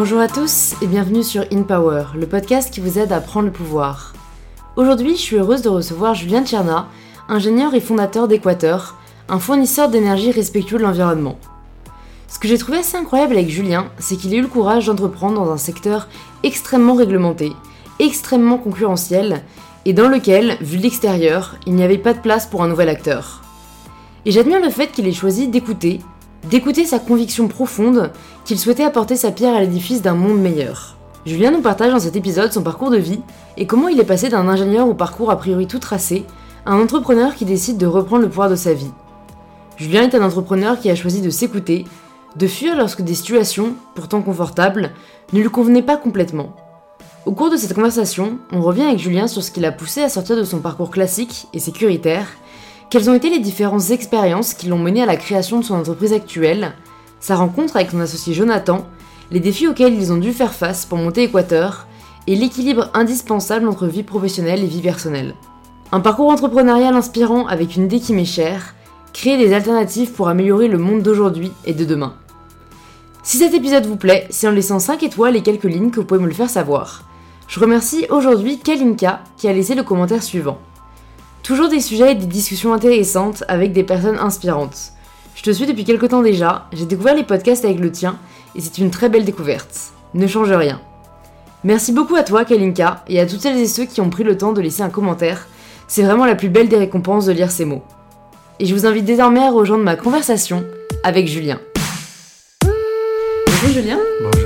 Bonjour à tous et bienvenue sur In Power, le podcast qui vous aide à prendre le pouvoir. Aujourd'hui, je suis heureuse de recevoir Julien Tcherna, ingénieur et fondateur d'Equateur, un fournisseur d'énergie respectueux de l'environnement. Ce que j'ai trouvé assez incroyable avec Julien, c'est qu'il ait eu le courage d'entreprendre dans un secteur extrêmement réglementé, extrêmement concurrentiel, et dans lequel, vu l'extérieur, il n'y avait pas de place pour un nouvel acteur. Et j'admire le fait qu'il ait choisi d'écouter, d'écouter sa conviction profonde qu'il souhaitait apporter sa pierre à l'édifice d'un monde meilleur. Julien nous partage dans cet épisode son parcours de vie et comment il est passé d'un ingénieur au parcours a priori tout tracé à un entrepreneur qui décide de reprendre le pouvoir de sa vie. Julien est un entrepreneur qui a choisi de s'écouter, de fuir lorsque des situations, pourtant confortables, ne lui convenaient pas complètement. Au cours de cette conversation, on revient avec Julien sur ce qui l'a poussé à sortir de son parcours classique et sécuritaire, quelles ont été les différentes expériences qui l'ont mené à la création de son entreprise actuelle, sa rencontre avec son associé Jonathan, les défis auxquels ils ont dû faire face pour monter Équateur, et l'équilibre indispensable entre vie professionnelle et vie personnelle. Un parcours entrepreneurial inspirant avec une idée qui m'est chère, créer des alternatives pour améliorer le monde d'aujourd'hui et de demain. Si cet épisode vous plaît, c'est en laissant 5 étoiles et quelques lignes que vous pouvez me le faire savoir. Je remercie aujourd'hui Kalinka qui a laissé le commentaire suivant. Toujours des sujets et des discussions intéressantes avec des personnes inspirantes. Je te suis depuis quelque temps déjà, j'ai découvert les podcasts avec le tien et c'est une très belle découverte. Ne change rien. Merci beaucoup à toi Kalinka et à toutes celles et ceux qui ont pris le temps de laisser un commentaire. C'est vraiment la plus belle des récompenses de lire ces mots. Et je vous invite désormais à rejoindre ma conversation avec Julien. Bonjour Julien.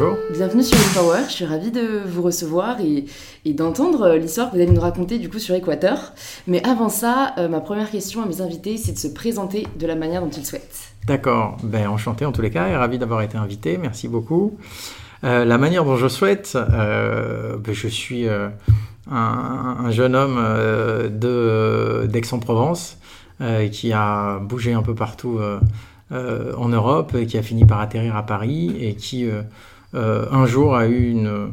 Bonjour. Bienvenue sur Power. Je suis ravie de vous recevoir et, d'entendre l'histoire que vous allez nous raconter du coup sur Équateur. Mais avant ça, euh, ma première question à mes invités, c'est de se présenter de la manière dont ils souhaitent. D'accord. Ben, enchanté en tous les cas et ravi d'avoir été invité. Merci beaucoup. Euh, la manière dont je souhaite, euh, ben, je suis un, jeune homme de d'Aix-en-Provence qui a bougé un peu partout euh, en Europe et qui a fini par atterrir à Paris et qui euh, euh, un jour a eu une,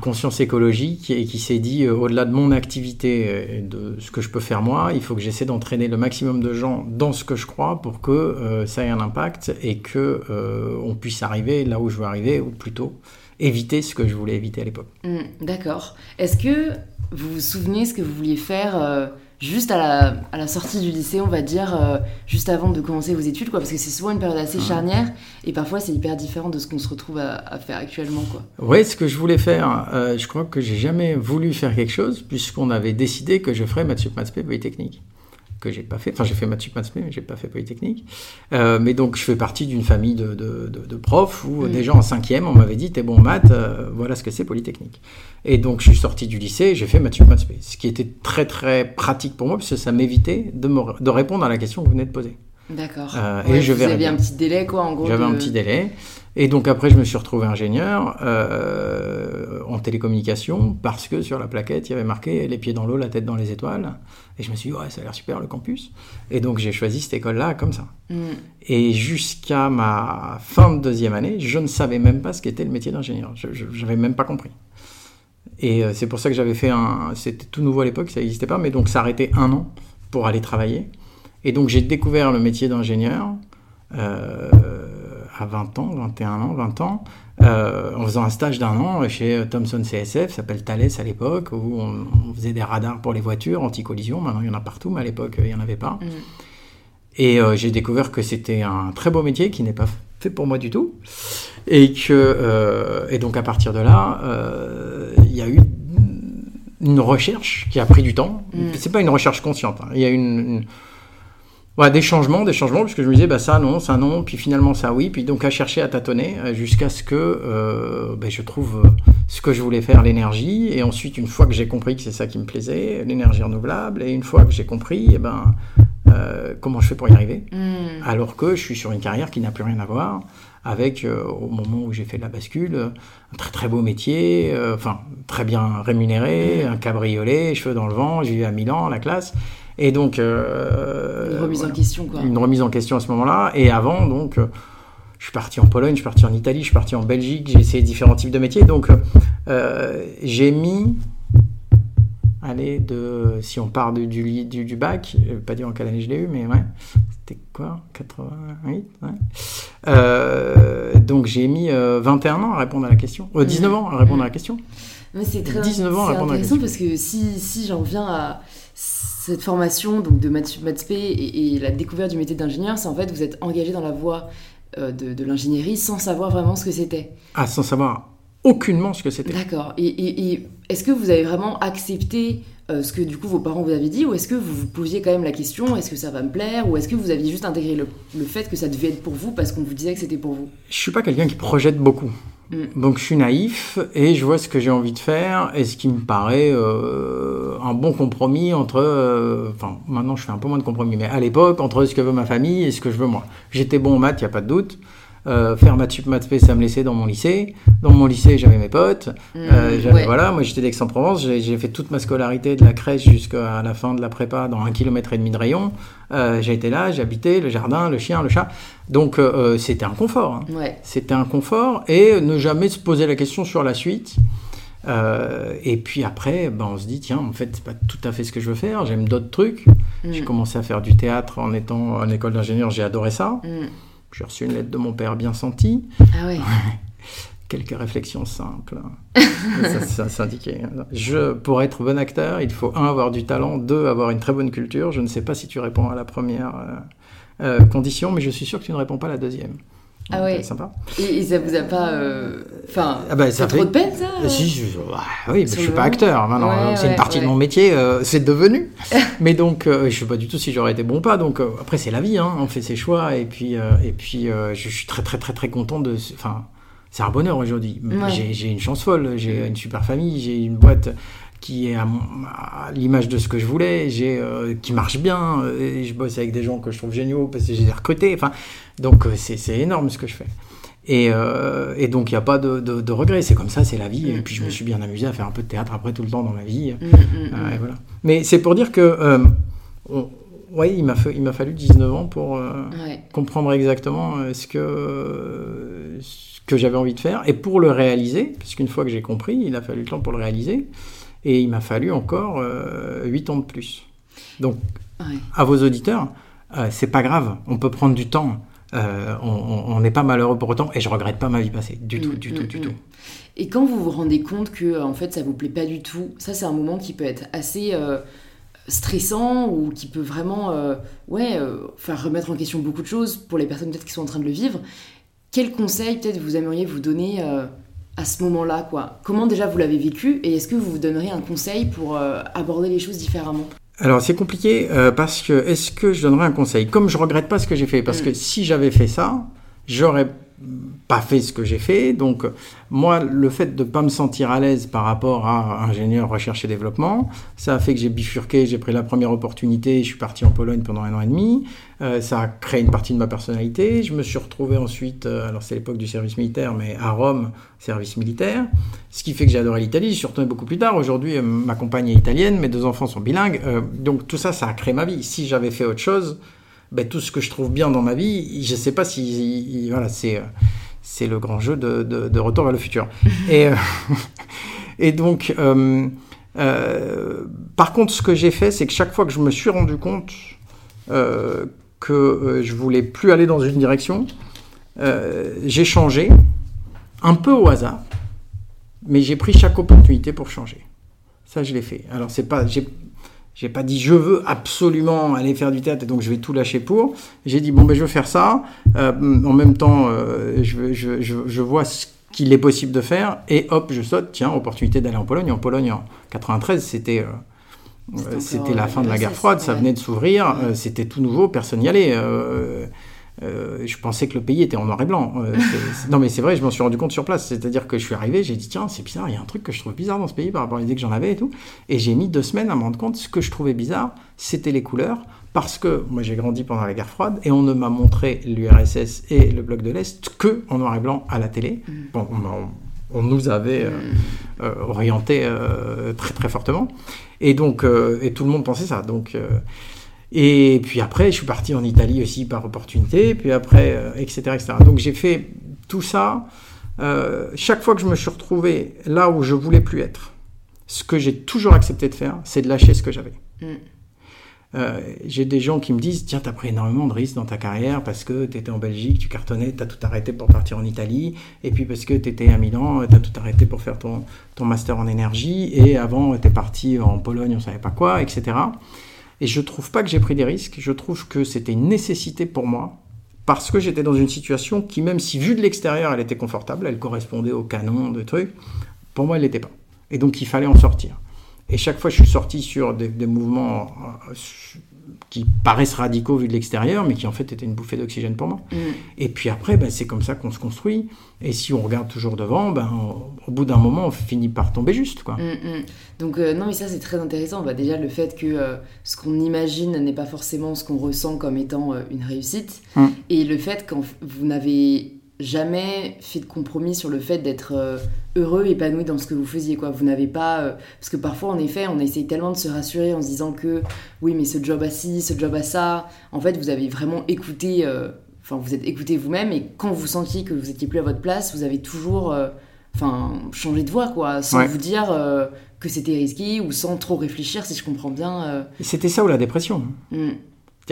conscience écologique et qui s'est dit au-delà de mon activité et de ce que je peux faire moi, il faut que j'essaie d'entraîner le maximum de gens dans ce que je crois pour que ça ait un impact et que on puisse arriver là où je veux arriver ou plutôt éviter ce que je voulais éviter à l'époque. Mmh, d'accord. Est-ce que vous vous souvenez ce que vous vouliez faire juste à la, à la, sortie du lycée, on va dire, euh, juste avant de commencer vos études, quoi, parce que c'est souvent une période assez charnière, et parfois c'est hyper différent de ce qu'on se retrouve à, faire actuellement, quoi. Oui, ce que je voulais faire, euh, je crois que j'ai jamais voulu faire quelque chose, puisqu'on avait décidé que je ferais maths sup maths polytechnique que j'ai pas fait. Enfin, j'ai fait maths sup maths mais j'ai pas fait polytechnique. Euh, mais donc, je fais partie d'une famille de, de, de, profs où mm. déjà en cinquième, on m'avait dit, t'es bon en maths, euh, voilà ce que c'est polytechnique. Et donc, je suis sorti du lycée, j'ai fait maths sup maths ce qui était très très pratique pour moi, parce que ça m'évitait de, de répondre à la question que vous venez de poser. D'accord. Euh, et je vous aviez un petit délai, quoi, en gros. J'avais un petit délai. Et donc après, je me suis retrouvé ingénieur euh, en télécommunication parce que sur la plaquette, il y avait marqué les pieds dans l'eau, la tête dans les étoiles. Et je me suis dit, ouais, ça a l'air super le campus. Et donc j'ai choisi cette école-là comme ça. Mm. Et jusqu'à ma fin de deuxième année, je ne savais même pas ce qu'était le métier d'ingénieur. Je n'avais même pas compris. Et euh, c'est pour ça que j'avais fait un. C'était tout nouveau à l'époque, ça n'existait pas, mais donc ça arrêtait un an pour aller travailler. Et donc j'ai découvert le métier d'ingénieur. Euh, à 20 ans, 21 ans, 20 ans, euh, en faisant un stage d'un an chez Thomson CSF, s'appelle Thales à l'époque, où on, faisait des radars pour les voitures, anti-collision. Maintenant, il y en a partout, mais à l'époque, il n'y en avait pas. Mm. Et euh, j'ai découvert que c'était un très beau métier qui n'est pas fait pour moi du tout. Et, que, euh, et donc, à partir de là, il y a eu une recherche qui a pris du temps. Mm. C'est pas une recherche consciente. Hein. Il y a une des changements, des changements, puisque je me disais, bah, ça non, ça non, puis finalement ça oui, puis donc à chercher à tâtonner euh, jusqu'à ce que euh, bah, je trouve euh, ce que je voulais faire, l'énergie, et ensuite une fois que j'ai compris que c'est ça qui me plaisait, l'énergie renouvelable, et une fois que j'ai compris, eh ben, comment je fais pour y arriver, hmm. alors que je suis sur une carrière qui n'a plus rien à voir avec, au moment où j'ai fait la bascule, un très très beau métier, enfin très bien rémunéré, un cabriolet, cheveux dans le vent, j'ai eu à Milan, la classe, et donc. Euh, une remise en question, quoi. Une remise en question à ce moment-là. Et avant, donc, euh, je suis parti en Pologne, je suis parti en Italie, je suis parti en Belgique, j'ai essayé différents types de métiers. Donc, euh, j'ai mis. Allez, de, si on part du, du, du, bac, je vais pas dire en quelle année je l'ai eu, mais ouais, c'était quoi 88 ouais. Donc j'ai mis 21 ans à répondre à la question. 19 ans à répondre à la question. Mais c'est très 19 ans à répondre à la question. parce que si, si j'en reviens à cette formation donc de maths, et, et, la découverte du métier d'ingénieur, c'est en fait vous êtes engagé dans la voie de, de l'ingénierie sans savoir vraiment ce que c'était. Ah, sans savoir aucunement ce que c'était. D'accord. Et, est-ce que vous avez vraiment accepté euh, ce que du coup vos parents vous avaient dit ou est-ce que vous vous posiez quand même la question est-ce que ça va me plaire ou est-ce que vous aviez juste intégré le, fait que ça devait être pour vous parce qu'on vous disait que c'était pour vous? Je suis pas quelqu'un qui projette beaucoup. Mm. Donc je suis naïf et je vois ce que j'ai envie de faire et ce qui me paraît euh, un bon compromis entre, euh, enfin maintenant je fais un peu moins de compromis, mais à l'époque entre ce que veut ma famille et ce que je veux moi. J'étais bon en maths, il n'y a pas de doute. Euh, faire maths sup, maths ça me laissait dans mon lycée. Dans mon lycée, j'avais mes potes. Mmh, euh, voilà, moi j'étais d'Aix-en-Provence. J'ai fait toute ma scolarité de la crèche jusqu'à la fin de la prépa dans un kilomètre et demi de rayon. Euh, j'ai été là, j'habitais le jardin, le chien, le chat. Donc c'était un confort. Hein. C'était un confort et ne jamais se poser la question sur la suite. et puis après, ben, on se dit, tiens, en fait, c'est pas tout à fait ce que je veux faire, j'aime d'autres trucs. Mmh. J'ai commencé à faire du théâtre en étant en école d'ingénieur, j'ai adoré ça. Mmh. J'ai reçu une lettre de mon père bien sentie. Ah. Quelques réflexions simples. ça, s'indiquait. Je, pour être bon acteur, il faut un avoir du talent, deux avoir une très bonne culture. Je ne sais pas si tu réponds à la première euh, euh, condition, mais je suis sûr que tu ne réponds pas à la deuxième. Ah ouais. Sympa. Et, ça vous a pas. Euh, enfin. Ah bah, ça fait trop de peine, ça euh Si, je... oui, mais je suis pas acteur. Maintenant, c'est une partie de mon métier, euh, c'est devenu. mais donc, je sais pas du tout si j'aurais été bon ou pas. Donc, après, c'est la vie, hein. on fait ses choix. Et puis, et puis je suis très, très, très, très content de. Enfin, c'est un bonheur aujourd'hui. J'ai une chance folle, j'ai une super famille, j'ai une boîte qui est à, l'image de ce que je voulais, j'ai qui marche bien, et je bosse avec des gens que je trouve géniaux parce que j'ai recrutés. Enfin, donc euh, c'est énorme ce que je fais. Et, euh, et, donc, il n'y a pas de, de, regret. C'est comme ça, c'est la vie. et puis, je me suis bien amusé à faire un peu de théâtre après tout le temps dans ma vie. Mm, mm, mm. Euh, voilà. Mais c'est pour dire que, ouais, il m'a fallu 19 ans pour comprendre exactement ce que, ce que j'avais envie de faire et pour le réaliser. Parce qu'une fois que j'ai compris, il a fallu le temps pour le réaliser. Et il m'a fallu encore 8 ans de plus. Donc, à vos auditeurs, c'est pas grave. On peut prendre du temps. Euh, on n'est pas malheureux pour autant et je regrette pas ma vie passée du tout, du tout, du mm, tout. Et quand vous vous rendez compte que en fait ça vous plaît pas du tout, ça c'est un moment qui peut être assez euh, stressant ou qui peut vraiment euh, ouais faire remettre en question beaucoup de choses pour les personnes peut-être qui sont en train de le vivre. Quel conseil peut-être vous aimeriez vous donner à ce moment-là quoi. Comment déjà vous l'avez vécu et est-ce que vous vous donneriez un conseil pour aborder les choses différemment? Alors c'est compliqué euh, parce que est-ce que je donnerais un conseil? Comme je regrette pas ce que j'ai fait, parce mm. que si j'avais fait ça, j'aurais pas fait ce que j'ai fait. Donc, moi, le fait de ne pas me sentir à l'aise par rapport à ingénieur recherche et développement, ça a fait que j'ai bifurqué, j'ai pris la première opportunité, je suis parti en Pologne pendant un an et demi. Euh, ça a créé une partie de ma personnalité. Je me suis retrouvé ensuite, euh, alors c'est l'époque du service militaire, mais à Rome, service militaire. Ce qui fait que j'ai adoré l'Italie. Je suis retourné beaucoup plus tard. Aujourd'hui, euh, ma compagne est italienne, mes deux enfants sont bilingues. donc tout ça, ça a créé ma vie. Si j'avais fait autre chose, ben, tout ce que je trouve bien dans ma vie, je ne sais pas si. Voilà, c'est, c'est le grand jeu de, Retour vers le futur. et, euh, et donc, euh, par contre, ce que j'ai fait, c'est que chaque fois que je me suis rendu compte que je voulais plus aller dans une direction, j'ai changé, un peu au hasard, mais j'ai pris chaque opportunité pour changer. Ça, je l'ai fait. Alors, c'est pas, j'ai pas dit je veux absolument aller faire du théâtre et donc je vais tout lâcher pour. J'ai dit bon ben je veux faire ça. Euh, en même temps, euh, je, je, je, je, vois ce qu'il est possible de faire et hop je saute. Tiens opportunité d'aller en Pologne. En Pologne en 93 c'était euh, c'était la fin de la guerre froide, ça venait de s'ouvrir, c'était tout nouveau, personne n'y allait. Euh, je pensais que le pays était en noir et blanc. Euh, non, mais c'est vrai, je m'en suis rendu compte sur place. C'est-à-dire que je suis arrivé, j'ai dit tiens, c'est bizarre, il y a un truc que je trouve bizarre dans ce pays par rapport à l'idée que j'en avais et tout. Et j'ai mis deux semaines à me rendre compte. Ce que je trouvais bizarre, c'était les couleurs. Parce que moi j'ai grandi pendant la guerre froide et on ne m'a montré l'URSS et le bloc de l'Est que en noir et blanc à la télé. Mm. Bon, on, nous avait euh, mm. orienté très très fortement. Et donc, et tout le monde pensait ça. Donc, et puis après, je suis parti en Italie aussi par opportunité, puis après, etc., euh, etc. Donc j'ai fait tout ça. Euh, chaque fois que je me suis retrouvé là où je voulais plus être, ce que j'ai toujours accepté de faire, c'est de lâcher ce que j'avais. Mm. Euh, j'ai des gens qui me disent Tiens, t'as pris énormément de risques dans ta carrière parce que t'étais en Belgique, tu cartonnais, t'as tout arrêté pour partir en Italie, et puis parce que t'étais à Milan, t'as tout arrêté pour faire ton, ton master en énergie, et avant, t'es parti en Pologne, on savait pas quoi, etc. Et je trouve pas que j'ai pris des risques, je trouve que c'était une nécessité pour moi, parce que j'étais dans une situation qui, même si vue de l'extérieur, elle était confortable, elle correspondait au canon de trucs, pour moi, elle l'était pas. Et donc, il fallait en sortir. Et chaque fois, je suis sorti sur des, mouvements euh, qui paraissent radicaux vu de l'extérieur, mais qui en fait étaient une bouffée d'oxygène pour moi. Mm. Et puis après, ben, c'est comme ça qu'on se construit. Et si on regarde toujours devant, ben, au bout d'un moment, on finit par tomber juste. Quoi. Mm, mm. Donc euh, non, mais ça c'est très intéressant. Bah, déjà, le fait que euh, ce qu'on imagine n'est pas forcément ce qu'on ressent comme étant une réussite. Et le fait que vous n'avez jamais fait de compromis sur le fait d'être euh, heureux, épanoui dans ce que vous faisiez. Quoi. Vous n'avez pas... Euh, parce que parfois, en effet, on essaye tellement de se rassurer en se disant que oui, mais ce job a ci, ce job a ça. En fait, vous avez vraiment écouté... Euh, enfin, vous êtes écouté vous-même et quand vous sentiez que vous étiez plus à votre place, vous avez toujours... Enfin, changé de voie, quoi, sans vous dire que c'était risqué ou sans trop réfléchir, si je comprends bien. C'était ça ou la dépression. Mmh.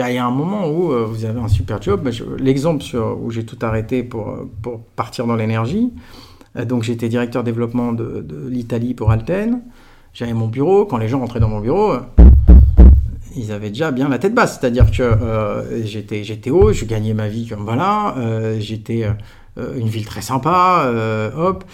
Il y a un moment où euh, vous avez un super job. L'exemple où j'ai tout arrêté pour, pour partir dans l'énergie, euh, donc j'étais directeur développement de, l'Italie pour Alten. J'avais mon bureau. Quand les gens rentraient dans mon bureau, euh, ils avaient déjà bien la tête basse. C'est-à-dire que j'étais, j'étais haut, je gagnais ma vie comme voilà. j'étais une ville très sympa, hop.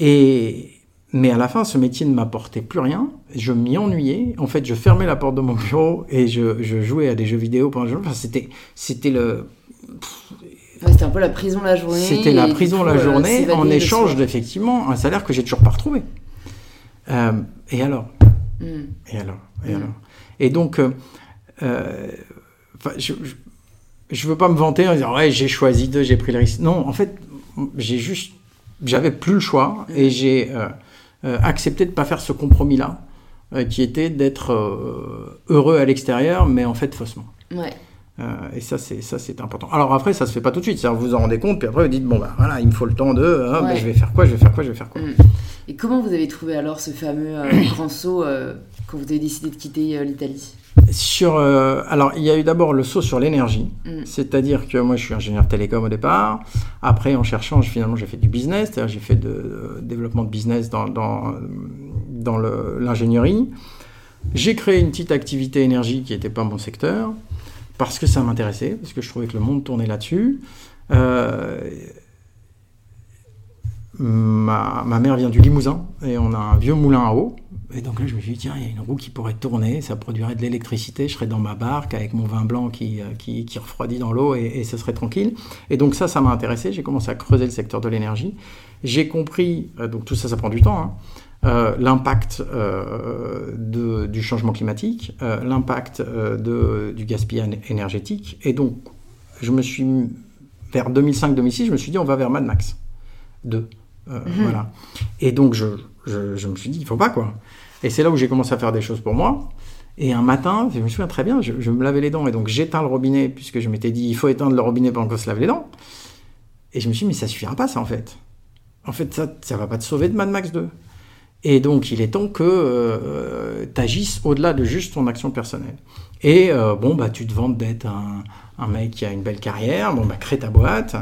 Et, mais à la fin, ce métier ne m'apportait plus rien. Je m'y ennuyais. En fait, je fermais la porte de mon bureau et je, jouais à des jeux vidéo pendant le jour. Enfin, c'était, c'était le. c'était un peu la prison la journée. C'était la prison la euh, journée en échange d'effectivement un salaire que j'ai toujours pas retrouvé. Euh, et alors? Hmm. Et alors? Et hmm. alors? Et donc, euh, je, je, veux pas me vanter en disant ouais j'ai choisi de, j'ai pris le risque. Non, en fait, j'ai juste, j'avais plus le choix et j'ai euh, accepter de ne pas faire ce compromis-là, euh, qui était d'être euh, heureux à l'extérieur, mais en fait faussement. Ouais. et ça, c'est ça, c'est important. Alors après, ça se fait pas tout de suite. Vous vous en rendez compte, puis après vous dites bon bah voilà, il me faut le temps de, hein, je vais faire quoi, je vais faire quoi, je vais faire quoi. Mm. Et comment vous avez trouvé alors ce fameux grand saut quand vous avez décidé de quitter l'Italie? Sur, euh, alors, il y a eu d'abord le saut sur l'énergie, mm. c'est-à-dire que moi, je suis ingénieur télécom au départ. Après, en cherchant, finalement, j'ai fait du business, c'est-à-dire j'ai fait de, développement de business dans, dans, dans l'ingénierie. J'ai créé une petite activité énergie qui n'était pas mon secteur, parce que ça m'intéressait, parce que je trouvais que le monde tournait là-dessus. Euh, ma, ma, mère vient du Limousin, et on a un vieux moulin à eau. Et donc là, je me suis dit, tiens, il y a une roue qui pourrait tourner, ça produirait de l'électricité, je serais dans ma barque avec mon vin blanc qui, euh, qui, refroidit dans l'eau et, ce serait tranquille. Et donc ça, ça m'a intéressé, j'ai commencé à creuser le secteur de l'énergie. J'ai compris, euh, donc tout ça, ça prend du temps, hein, euh, l'impact du changement climatique, l'impact du gaspillage énergétique. Et donc, je me suis, vers 2005-2006, je me suis dit, on va vers Mad Max 2. Mhm. Voilà. Et donc, je, je, je, me suis dit, il faut pas, quoi. Et c'est là où j'ai commencé à faire des choses pour moi. Et un matin, je me souviens très bien, je, me lavais les dents et donc j'éteins le robinet puisque je m'étais dit il faut éteindre le robinet pendant qu'on se lave les dents. Et je me suis dit mais ça suffira pas ça en fait. En fait ça ça va pas te sauver de Mad Max 2. Et donc il est temps que euh, tu agisses au-delà de juste ton action personnelle. Et euh, bon bah tu te vantes d'être un, mec qui a une belle carrière, bon bah crée ta boîte,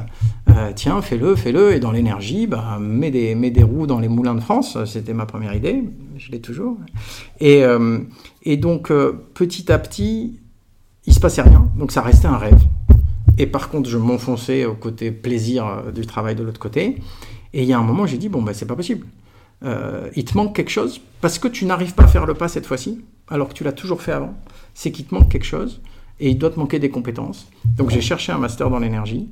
euh, tiens fais-le, fais-le, et dans l'énergie, bah mets des, roues dans les moulins de France, c'était ma première idée, je l'ai toujours. Et, et donc petit à petit, il se passait rien, donc ça restait un rêve. Et par contre, je m'enfonçais au côté plaisir du travail de l'autre côté. Et il y a un moment, j'ai dit bon bah c'est pas possible. Il te manque quelque chose parce que tu n'arrives pas à faire le pas cette fois-ci, alors que tu l'as toujours fait avant. C'est qu'il te manque quelque chose et il doit te manquer des compétences. Donc j'ai cherché un master dans l'énergie.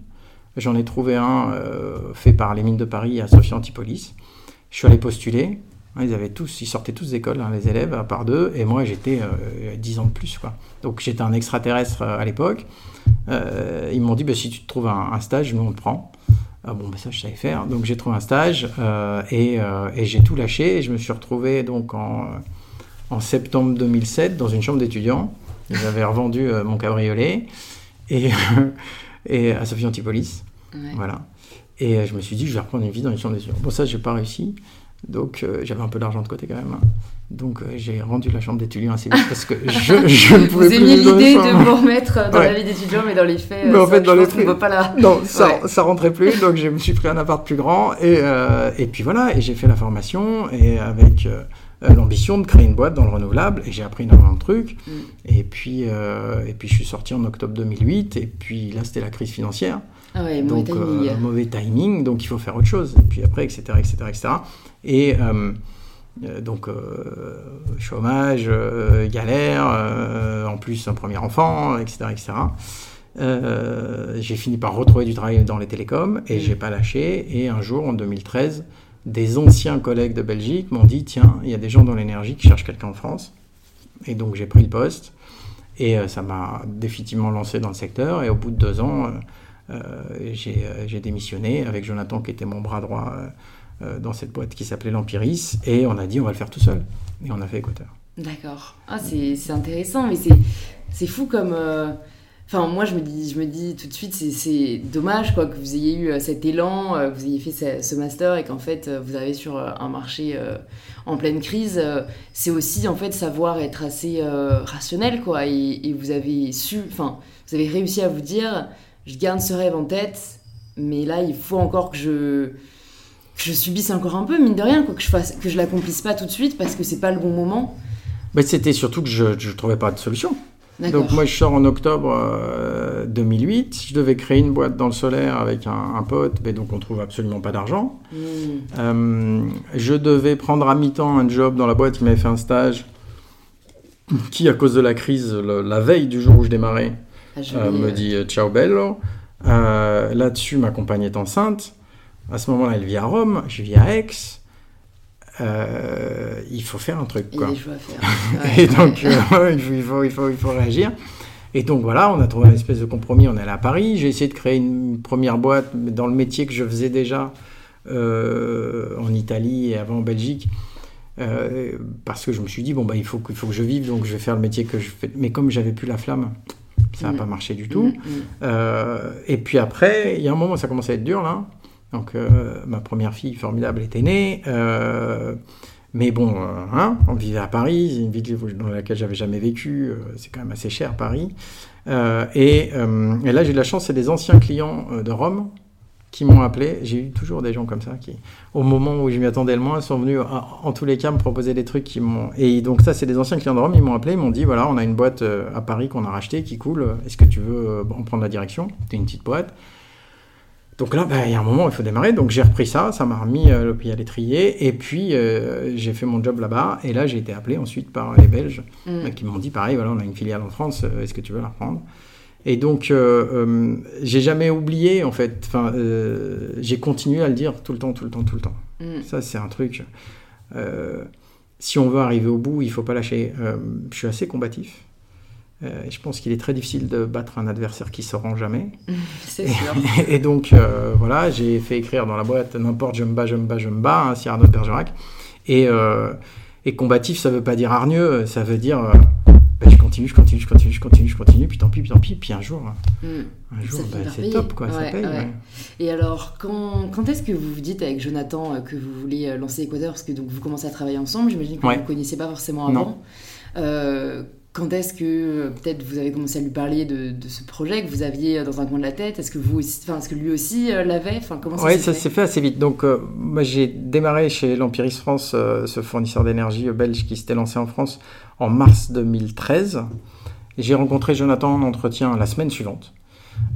J'en ai trouvé un euh, fait par les mines de Paris à Sophia Antipolis. Je suis allé postuler. Ils avaient tous, ils sortaient tous d'école, hein, les élèves, à part deux, et moi j'étais euh, 10 ans de plus. Donc j'étais un extraterrestre euh, à l'époque. Euh, ils m'ont dit bah, si tu te trouves un, stage, nous on te prend. Ah bon, bah, ça je savais faire. Donc j'ai trouvé un stage et, et j'ai tout lâché. Et je me suis retrouvé donc en, en septembre 2007 dans une chambre d'étudiants j'avais revendu euh, mon cabriolet et, et à Sophie Antipolis. Voilà. Et euh, je me suis dit, je vais reprendre une vie dans les champs d'étudiants. Bon, ça, j'ai pas réussi. Donc j'avais un peu d'argent de côté quand même. hein. Donc j'ai rendu la chambre d'étudiant assez vite parce que je, je ne pouvais Vous plus dans l'idée de vous remettre dans Ouais. la vie d'étudiant, mais dans les faits, Mais euh, en fait, dans les faits- pas là. Non, ça, Ouais. ça rentrait plus, donc je me suis pris un appart plus grand et, euh, et puis voilà, et j'ai fait la formation et avec euh, euh, l'ambition de créer une boîte dans le renouvelable et j'ai appris énormément de trucs Mm. et puis euh, et puis je suis sorti en octobre 2008 et puis là c'était la crise financière Ah ouais, mauvais donc timing. euh, mauvais timing donc il faut faire autre chose et puis après etc etc etc et euh, euh, donc euh, chômage, galère, en plus un premier enfant, etc. etc. J'ai fini par retrouver du travail dans les télécoms et j'ai pas lâché. Et un jour, en 2013, des anciens collègues de Belgique m'ont dit tiens, il y a des gens dans l'énergie qui cherchent quelqu'un en France. Et donc j'ai pris le poste et ça m'a définitivement lancé dans le secteur. Et au bout de deux ans, j'ai démissionné avec Jonathan qui était mon bras droit dans cette boîte qui s'appelait l'Empiris et on a dit on va le faire tout seul. Et on a fait Équateur. D'accord. Ah, c'est intéressant, mais c'est fou comme. euh, Enfin, moi, je me dis, je me dis tout de suite, c'est- dommage quoi, que vous ayez eu euh, cet élan, euh, que vous ayez fait ce, master et qu'en fait, euh, vous arrivez sur euh, un marché euh, en pleine crise. Euh, C'est aussi, en fait, savoir être assez euh, rationnel, quoi. Et vous avez su, enfin, vous avez réussi à vous dire, je garde ce rêve en tête, mais là, il faut encore que je que je subisse encore un peu, mine de rien, quoi, que je fasse, que je l'accomplisse pas tout de suite parce que c'est pas le bon moment. Mais c'était surtout que je ne trouvais pas de solution. Donc moi je sors en octobre euh, 2008, je devais créer une boîte dans le solaire avec un, un pote, mais donc on trouve absolument pas d'argent. Hmm. Euh, je devais prendre à mi-temps un job dans la boîte qui m'avait fait un stage, qui à cause de la crise, le- la veille du jour où je démarrais, Ah, euh, me euh, dit euh, ciao bello. Euh, Là-dessus ma compagne est enceinte. À ce moment-là elle vit à Rome, je vis à Aix. Euh, il faut faire un truc quoi. faire. Et donc, euh, il, faut, il, faut, il, faut, il faut réagir. Et donc voilà, on a trouvé une espèce de compromis, on est allé à Paris. J'ai essayé de créer une première boîte dans le métier que je faisais déjà euh, en Italie et avant en Belgique. Parce que je me suis dit, bon, bah, il faut, que- il faut que je vive, donc je vais faire le métier que je fais. Mais comme j'avais plus la flamme, ça n'a Mm. pas marché du Mm, tout. mm. Euh, et puis après, il y a un moment, ça commençait à être dur là. Donc euh, ma première fille formidable était née. Euh, mais bon, euh, hein, on vivait à Paris, une ville dans laquelle j'avais jamais vécu. c'est quand même assez cher Paris. Et, là, j'ai eu la chance, c'est des anciens clients de Rome qui m'ont appelé. J'ai eu toujours des gens comme ça qui, au moment où je m'y attendais le moins, sont venus en, tous les cas me proposer des trucs qui m'ont. Et donc ça, c'est des anciens clients de Rome. Ils m'ont appelé, ils m'ont dit voilà, on a une boîte à Paris qu'on a rachetée qui coule. Est-ce que tu veux en prendre la direction? C'était une petite boîte. Donc là, bah, il y a un moment il faut démarrer. Donc j'ai repris ça, ça m'a remis euh, le pied à l'étrier. Et puis euh, j'ai fait mon job là-bas. Et là, j'ai été appelé ensuite par les Belges Mm. euh, qui m'ont dit pareil, voilà, on a une filiale en France, euh, est-ce que tu veux la reprendre? Et donc, euh, j'ai jamais oublié, en fait, enfin, j'ai continué à le dire tout le temps, tout le temps, tout le temps. Mm. Ça, c'est un truc. si on veut arriver au bout, il faut pas lâcher. Je suis assez combatif. Euh, je pense qu'il est très difficile de battre un adversaire qui se rend jamais. C'est sûr. Et donc, euh, voilà, j'ai fait écrire dans la boîte n'importe, je me bats, je me bats, je me bats, hein, Cyrano de Bergerac. Et, euh, et combatif, ça veut pas dire hargneux, ça veut dire ben, je continue, je continue, je continue, je continue, je continue, puis tant pis, puis tant pis, puis un jour, Mm. un jour, ben, par c'est top, quoi, ça paye. ouais. ouais. Et alors, quand, quand est-ce que vous vous dites avec Jonathan que vous voulez lancer Équateur? Parce que donc, vous commencez à travailler ensemble, j'imagine que vous ne connaissiez pas forcément avant. Quand est-ce que euh, peut-être vous avez commencé à lui parler de, de ce projet que vous aviez euh, dans un coin de la tête? Est-ce que, vous aussi, enfin, est-ce que lui aussi euh, l'avait? Enfin, comment ça Oui, s'est ça fait? s'est fait assez vite. Donc, euh, moi, j'ai démarré chez l'Empiris France, euh, ce fournisseur d'énergie belge qui s'était lancé en France en mars 2013. Et J'ai rencontré Jonathan en entretien la semaine suivante.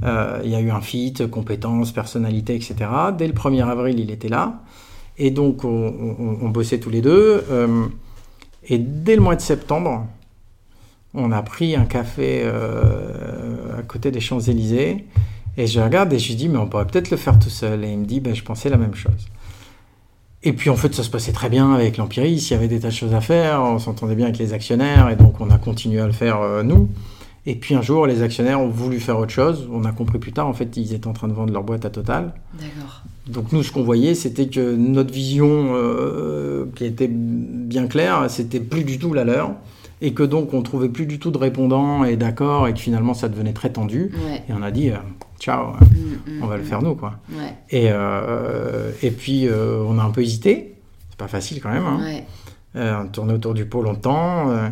Il y a eu un fit, compétences, personnalité, etc. Dès le 1er avril, il était là. Et donc, on, on- on bossait tous les deux. Et dès le mois de septembre, on a pris un café euh, à côté des Champs-Élysées. Et je regarde et je lui dis, mais on pourrait peut-être le faire tout seul. Et il me dit, ben, je pensais la même chose. Et puis en fait, ça se passait très bien avec l'Empiris. Il y avait des tas de choses à faire. On s'entendait bien avec les actionnaires. Et donc, on a continué à le faire euh, nous. Et puis un jour, les actionnaires ont voulu faire autre chose. On a compris plus tard, en fait, ils étaient en train de vendre leur boîte à Total. D'accord. Donc nous, ce qu'on voyait, c'était que notre vision, euh, qui était bien claire, c'était plus du tout la leur. Et que donc, on trouvait plus du tout de répondants et d'accords. Et que finalement, ça devenait très tendu. Ouais. Et on a dit, euh, ciao, Mm, mm, on va le mm. faire nous, quoi. Ouais. Et, euh, et puis, euh, on a un peu hésité, pas facile quand même. Hein. Ouais. Euh, on tournait autour du pot longtemps, euh,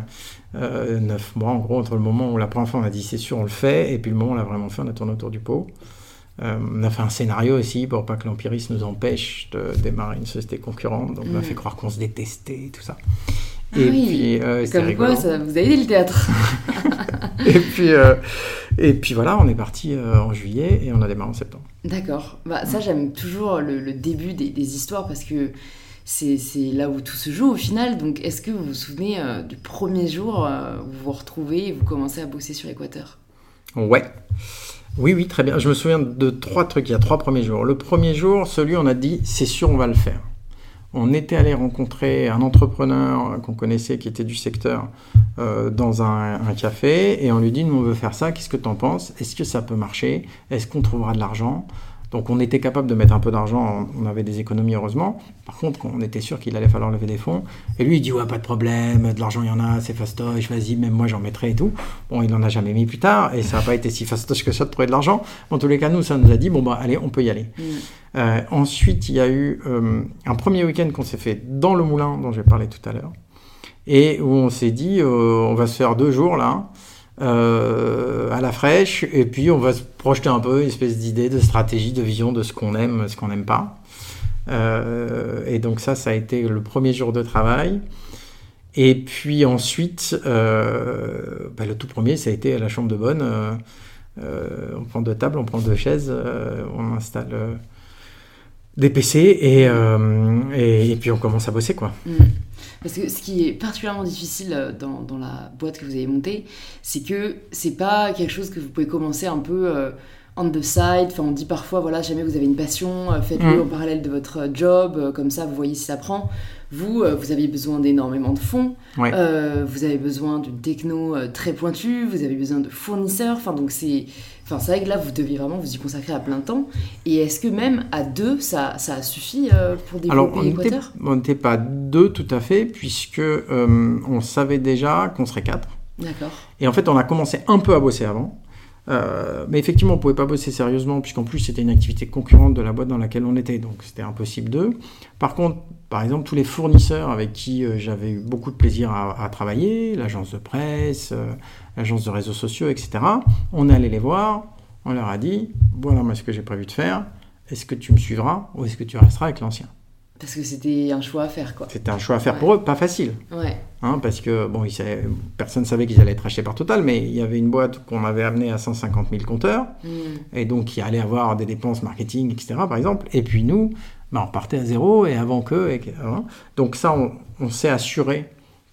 euh, neuf mois en gros, entre le moment où la première fois on a dit c'est sûr on le fait, et puis le moment où on l'a vraiment fait, on a tourné autour du pot. Euh, on a fait un scénario aussi pour pas que l'empirisme nous empêche de démarrer une société concurrente, donc on a fait croire qu'on se détestait et tout ça. Ah et oui, puis, euh, Comme quoi, rigolo. ça vous a aidé le théâtre. et, puis, euh, et puis voilà, on est parti euh, en juillet et on a démarré en septembre. D'accord. Bah, ça, j'aime toujours le, le début des, des histoires parce que c'est là où tout se joue au final. Donc, est-ce que vous vous souvenez euh, du premier jour euh, où vous vous retrouvez et vous commencez à bosser sur Équateur? Ouais. Oui, oui, très bien. Je me souviens de trois trucs. Il y a trois premiers jours. Le premier jour, celui on a dit, c'est sûr, on va le faire. On était allé rencontrer un entrepreneur qu'on connaissait qui était du secteur euh, dans un, un café et on lui dit, nous on veut faire ça, qu'est-ce que tu en penses? Est-ce que ça peut marcher? Est-ce qu'on trouvera de l'argent? Donc on était capable de mettre un peu d'argent, on avait des économies heureusement. Par contre, on était sûr qu'il allait falloir lever des fonds. Et lui il dit, ouais, pas de problème, de l'argent il y en a, c'est fastoche, vas-y, même moi j'en mettrai et tout. Bon, il n'en a jamais mis plus tard et ça n'a pas été si fastoche que ça de trouver de l'argent. En tous les cas, nous, ça nous a dit, bon, bah allez, on peut y aller. Mm. Euh, ensuite, il y a eu euh, un premier week-end qu'on s'est fait dans le moulin dont j'ai parlé tout à l'heure, et où on s'est dit, euh, on va se faire deux jours là, euh, à la fraîche, et puis on va se projeter un peu, une espèce d'idée, de stratégie, de vision de ce qu'on aime, ce qu'on n'aime pas. Euh, et donc ça, ça a été le premier jour de travail. Et puis ensuite, euh, bah, le tout premier, ça a été à la chambre de bonne. on prend deux tables, on prend deux chaises, on installe des PC et, et, et puis on commence à bosser quoi. Mm. Parce que ce qui est particulièrement difficile euh, dans, dans la boîte que vous avez montée, c'est que c'est pas quelque chose que vous pouvez commencer un peu euh, on the side. Enfin, on dit parfois, voilà, jamais vous avez une passion, euh, faites-le Mm. en parallèle de votre job, comme ça vous voyez si ça prend. Vous, vous avez besoin d'énormément de fonds, Ouais. euh, vous avez besoin d'une techno très pointue, vous avez besoin de fournisseurs. Enfin, donc c'est. Enfin, c'est vrai que là, vous deviez vraiment vous y consacrer à plein temps. Et est-ce que même à deux, ça, ça a suffi euh, pour développer on n'était Équateur on n'était pas deux tout à fait puisque euh, on savait déjà qu'on serait quatre. D'accord. Et en fait, on a commencé un peu à bosser avant. Euh, mais effectivement, on ne pouvait pas bosser sérieusement, puisqu'en plus, c'était une activité concurrente de la boîte dans laquelle on était. Donc, c'était impossible d'eux. Par contre, par exemple, tous les fournisseurs avec qui euh, j'avais eu beaucoup de plaisir à, à travailler, l'agence de presse, euh, l'agence de réseaux sociaux, etc., on est allé les voir. On leur a dit voilà moi ce que j'ai prévu de faire. Est-ce que tu me suivras ou est-ce que tu resteras avec l'ancien? Parce que c'était un choix à faire, quoi. C'était un choix à faire Ouais. pour eux, pas facile. Ouais. Hein, parce que bon, ils savaient- personne ne savait qu'ils allaient être achetés par Total, mais il y avait une boîte qu'on avait amenée à 150 000 compteurs, Mm. et donc qui allait avoir des dépenses marketing, etc., par exemple. Et puis nous, bah, on partait à zéro et avant qu'eux. et que- hein. Donc ça, on, on s'est assuré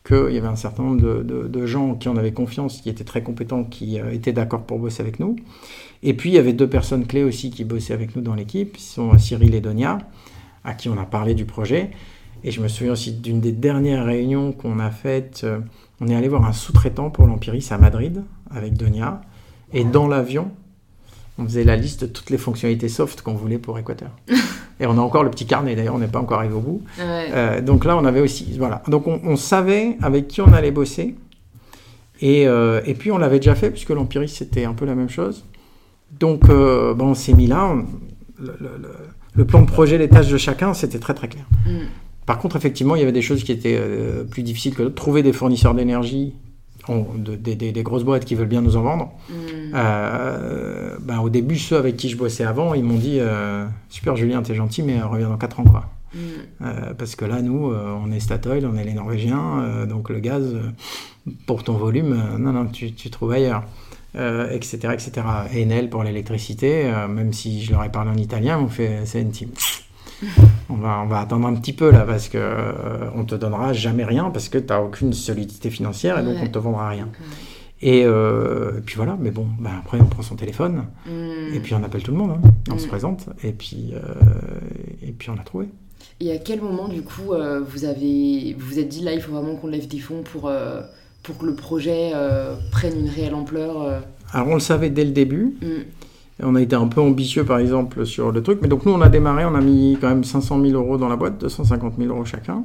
qu'il y avait un certain nombre de, gens qui en avaient confiance, qui étaient très compétents, qui euh, étaient d'accord pour bosser avec nous. Et puis il y avait deux personnes clés aussi qui bossaient avec nous dans l'équipe, ce sont Cyril et Donia, à qui on a parlé du projet. Et je me souviens aussi d'une des dernières réunions qu'on a faites. euh, on est allé voir un sous-traitant pour l'Empiris à Madrid avec Donia. Et dans l'avion, on faisait la liste de toutes les fonctionnalités soft qu'on voulait pour Équateur. et on a encore le petit carnet, d'ailleurs, on n'est pas encore arrivé au bout. Ouais. Euh, donc là, on avait aussi. Voilà. Donc on, on savait avec qui on allait bosser. Et, euh, et puis on l'avait déjà fait, puisque l'Empiris, c'était un peu la même chose. Donc euh, on s'est mis là. on- le, le- le- le plan de projet, les tâches de chacun, c'était très très clair. Mm. Par contre, effectivement, il y avait des choses qui étaient euh, plus difficiles que d'autres. Trouver des fournisseurs d'énergie, on- de- des- des- des grosses boîtes qui veulent bien nous en vendre. Mm. Euh, ben, au début, ceux avec qui je bossais avant, ils m'ont dit euh, Super Julien, t'es gentil, mais euh, reviens dans 4 ans. Quoi. Mm. Euh, parce que là, nous, on est Statoil, on est les Norvégiens, donc le gaz, pour ton volume, non, non, tu, tu trouves ailleurs. Etc., etc. Enel pour l'électricité, même si je leur ai parlé en italien, on fait c'est une team. On va, on va attendre un petit peu là parce que euh, on te donnera jamais rien parce que tu n'as aucune solidité financière et donc Ouais. on te vendra rien. Et, euh, et puis voilà, mais bon, ben après on prend son téléphone Mm. et puis on appelle tout le monde, hein. on se Mm. présente et puis, euh, et puis on a trouvé. Et à quel moment, du coup, euh, vous avez vous vous êtes dit là, il faut vraiment qu'on lève des fonds pour, pour que le projet prenne une réelle ampleur Alors on le savait dès le début, mm. On a été un peu ambitieux par exemple sur le truc, mais donc nous on a démarré, on a mis quand même 500 000 euros dans la boîte, 250 000 euros chacun.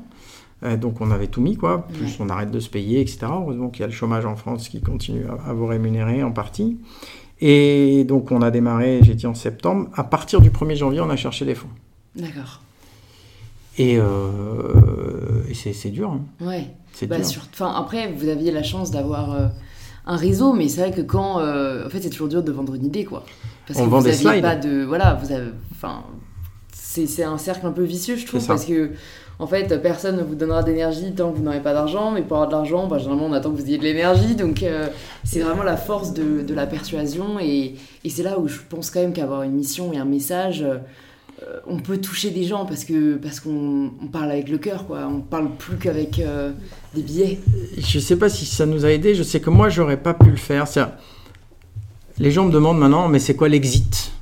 Euh, donc on avait tout mis quoi, plus Ouais. on arrête de se payer, etc. Heureusement qu'il y a le chômage en France qui continue à, à vous rémunérer en partie. Et donc on a démarré, j'ai dit en septembre. À partir du 1er janvier, on a cherché des fonds. D'accord. Et, et c'est dur. Hein. Ouais. C'est Bah, dur. sur- enfin, après, vous aviez la chance d'avoir euh, un réseau, mais c'est vrai que quand. euh, en fait, c'est toujours dur de vendre une idée, quoi. Parce On que vend vous slides. pas de. Voilà, vous avez. Enfin, c'est un cercle un peu vicieux, je trouve, parce que. En fait, personne ne vous donnera d'énergie tant que vous n'aurez pas d'argent, mais pour avoir de l'argent, bah, généralement, on attend que vous ayez de l'énergie. Donc, euh, c'est vraiment la force de, de la persuasion. Et, et c'est là où je pense quand même qu'avoir une mission et un message, euh, on peut toucher des gens parce que parce qu'on on parle avec le cœur, quoi. On parle plus qu'avec euh, des billets. Je sais pas si ça nous a aidé. Je sais que moi, j'aurais pas pu le faire. C'est-à-dire, Les gens me demandent maintenant, mais c'est quoi l'exit?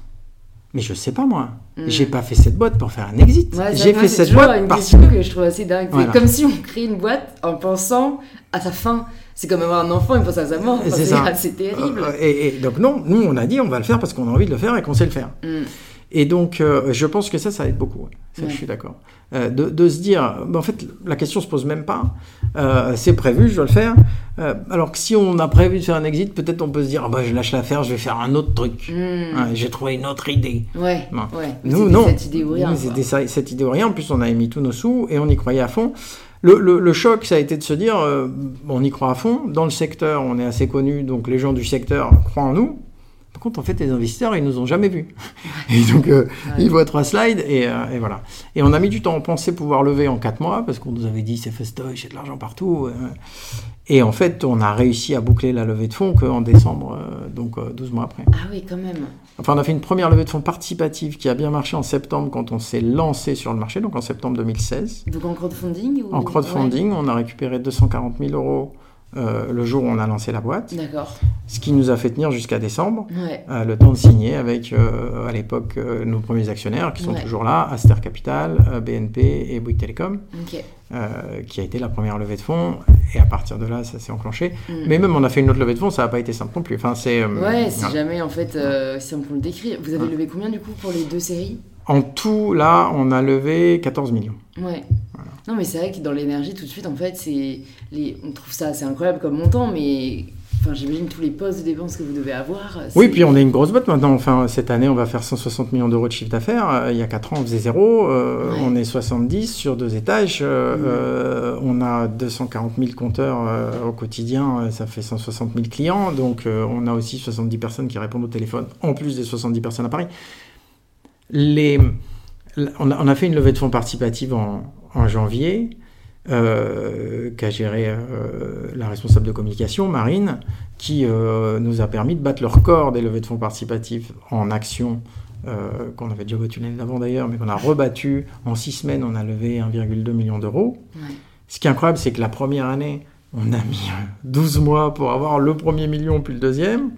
Mais je sais pas moi. Mm. J'ai pas fait cette boîte pour faire un exit. Ouais, J'ai fait cette boîte une parce question que je trouve assez dingue. Voilà. Comme si on crée une boîte en pensant à sa fin. C'est comme avoir un enfant et penser à sa mort. Enfin, C'est c'est ça. c'est terrible. Euh, et, et donc non, nous on a dit on va le faire parce qu'on a envie de le faire et qu'on sait le faire. Mm. Et donc euh, je pense que ça, ça aide beaucoup. ouais. Ça, Ouais. je suis d'accord. Euh, de, de se dire, bah, en fait, la question se pose même pas. Euh, c'est prévu, je dois le faire. Alors que si on a prévu de faire un exit, peut-être on peut se dire, ah bah, je lâche l'affaire, je vais faire un autre truc. Mm. Ouais, J'ai trouvé une autre idée. Ouais. Mais Nous, non. cette idée ou rien. Nous, cette idée ou rien. En plus, on avait mis tous nos sous et on y croyait à fond. Le, le- le choc, ça a été de se dire, euh, on y croit à fond. Dans le secteur, on est assez connu, donc les gens du secteur croient en nous. Par contre, en fait, les investisseurs, ils nous ont jamais vus. Et donc, euh, ils voient trois slides et, euh, et voilà. Et on a mis du temps. On pensait pouvoir lever en quatre mois parce qu'on nous avait dit c'est festoche, a de l'argent partout. euh. Et en fait, on a réussi à boucler la levée de fonds qu'en décembre, donc euh, 12 mois après. Ah oui, quand même. Enfin, on a fait une première levée de fonds participative qui a bien marché en septembre quand on s'est lancé sur le marché, donc en septembre 2016. Donc en crowdfunding ou... En crowdfunding, on a récupéré 240 000 euros euh, le jour où on a lancé la boîte. D'accord. ce qui nous a fait tenir jusqu'à décembre. Ouais. euh, le temps de signer avec, euh, à l'époque, nos premiers actionnaires qui sont Ouais. toujours là, Aster Capital, BNP et Bouygues Telecom, qui a été la première levée de fonds. Et à partir de là, ça s'est enclenché. Mm. Mais même on a fait une autre levée de fonds, ça n'a pas été simple non plus. Enfin, c'est, Ouais, si jamais en fait, si on peut le décrire. Vous avez levé combien du coup pour les deux séries? En tout, là, on a levé 14 millions. Ouais. Non, mais c'est vrai que dans l'énergie, tout de suite, en fait, c'est les... on trouve ça assez incroyable comme montant, mais enfin, j'imagine tous les postes de dépenses que vous devez avoir. Oui, puis on est une grosse boîte maintenant. Enfin, cette année, on va faire 160 millions d'euros de chiffre d'affaires. Euh, il y a 4 ans, on faisait zéro. Euh, Ouais. On est 70 sur deux étages. Euh, euh, on a 240 000 compteurs euh, au quotidien. Ça fait 160 000 clients. Donc, on a aussi 70 personnes qui répondent au téléphone, en plus des 70 personnes à Paris. Les... On, a, on a fait une levée de fonds participative en, en janvier. Euh, qu'a géré euh, la responsable de communication, Marine, qui euh, nous a permis de battre le record des levées de fonds participatifs en action, euh, qu'on avait déjà battu l'année d'avant d'ailleurs, mais qu'on a rebattu. En six semaines, on a levé 1,2 million d'euros. Ouais. Ce qui est incroyable, c'est que la première année, on a mis euh, 12 mois pour avoir le premier million, puis le deuxième.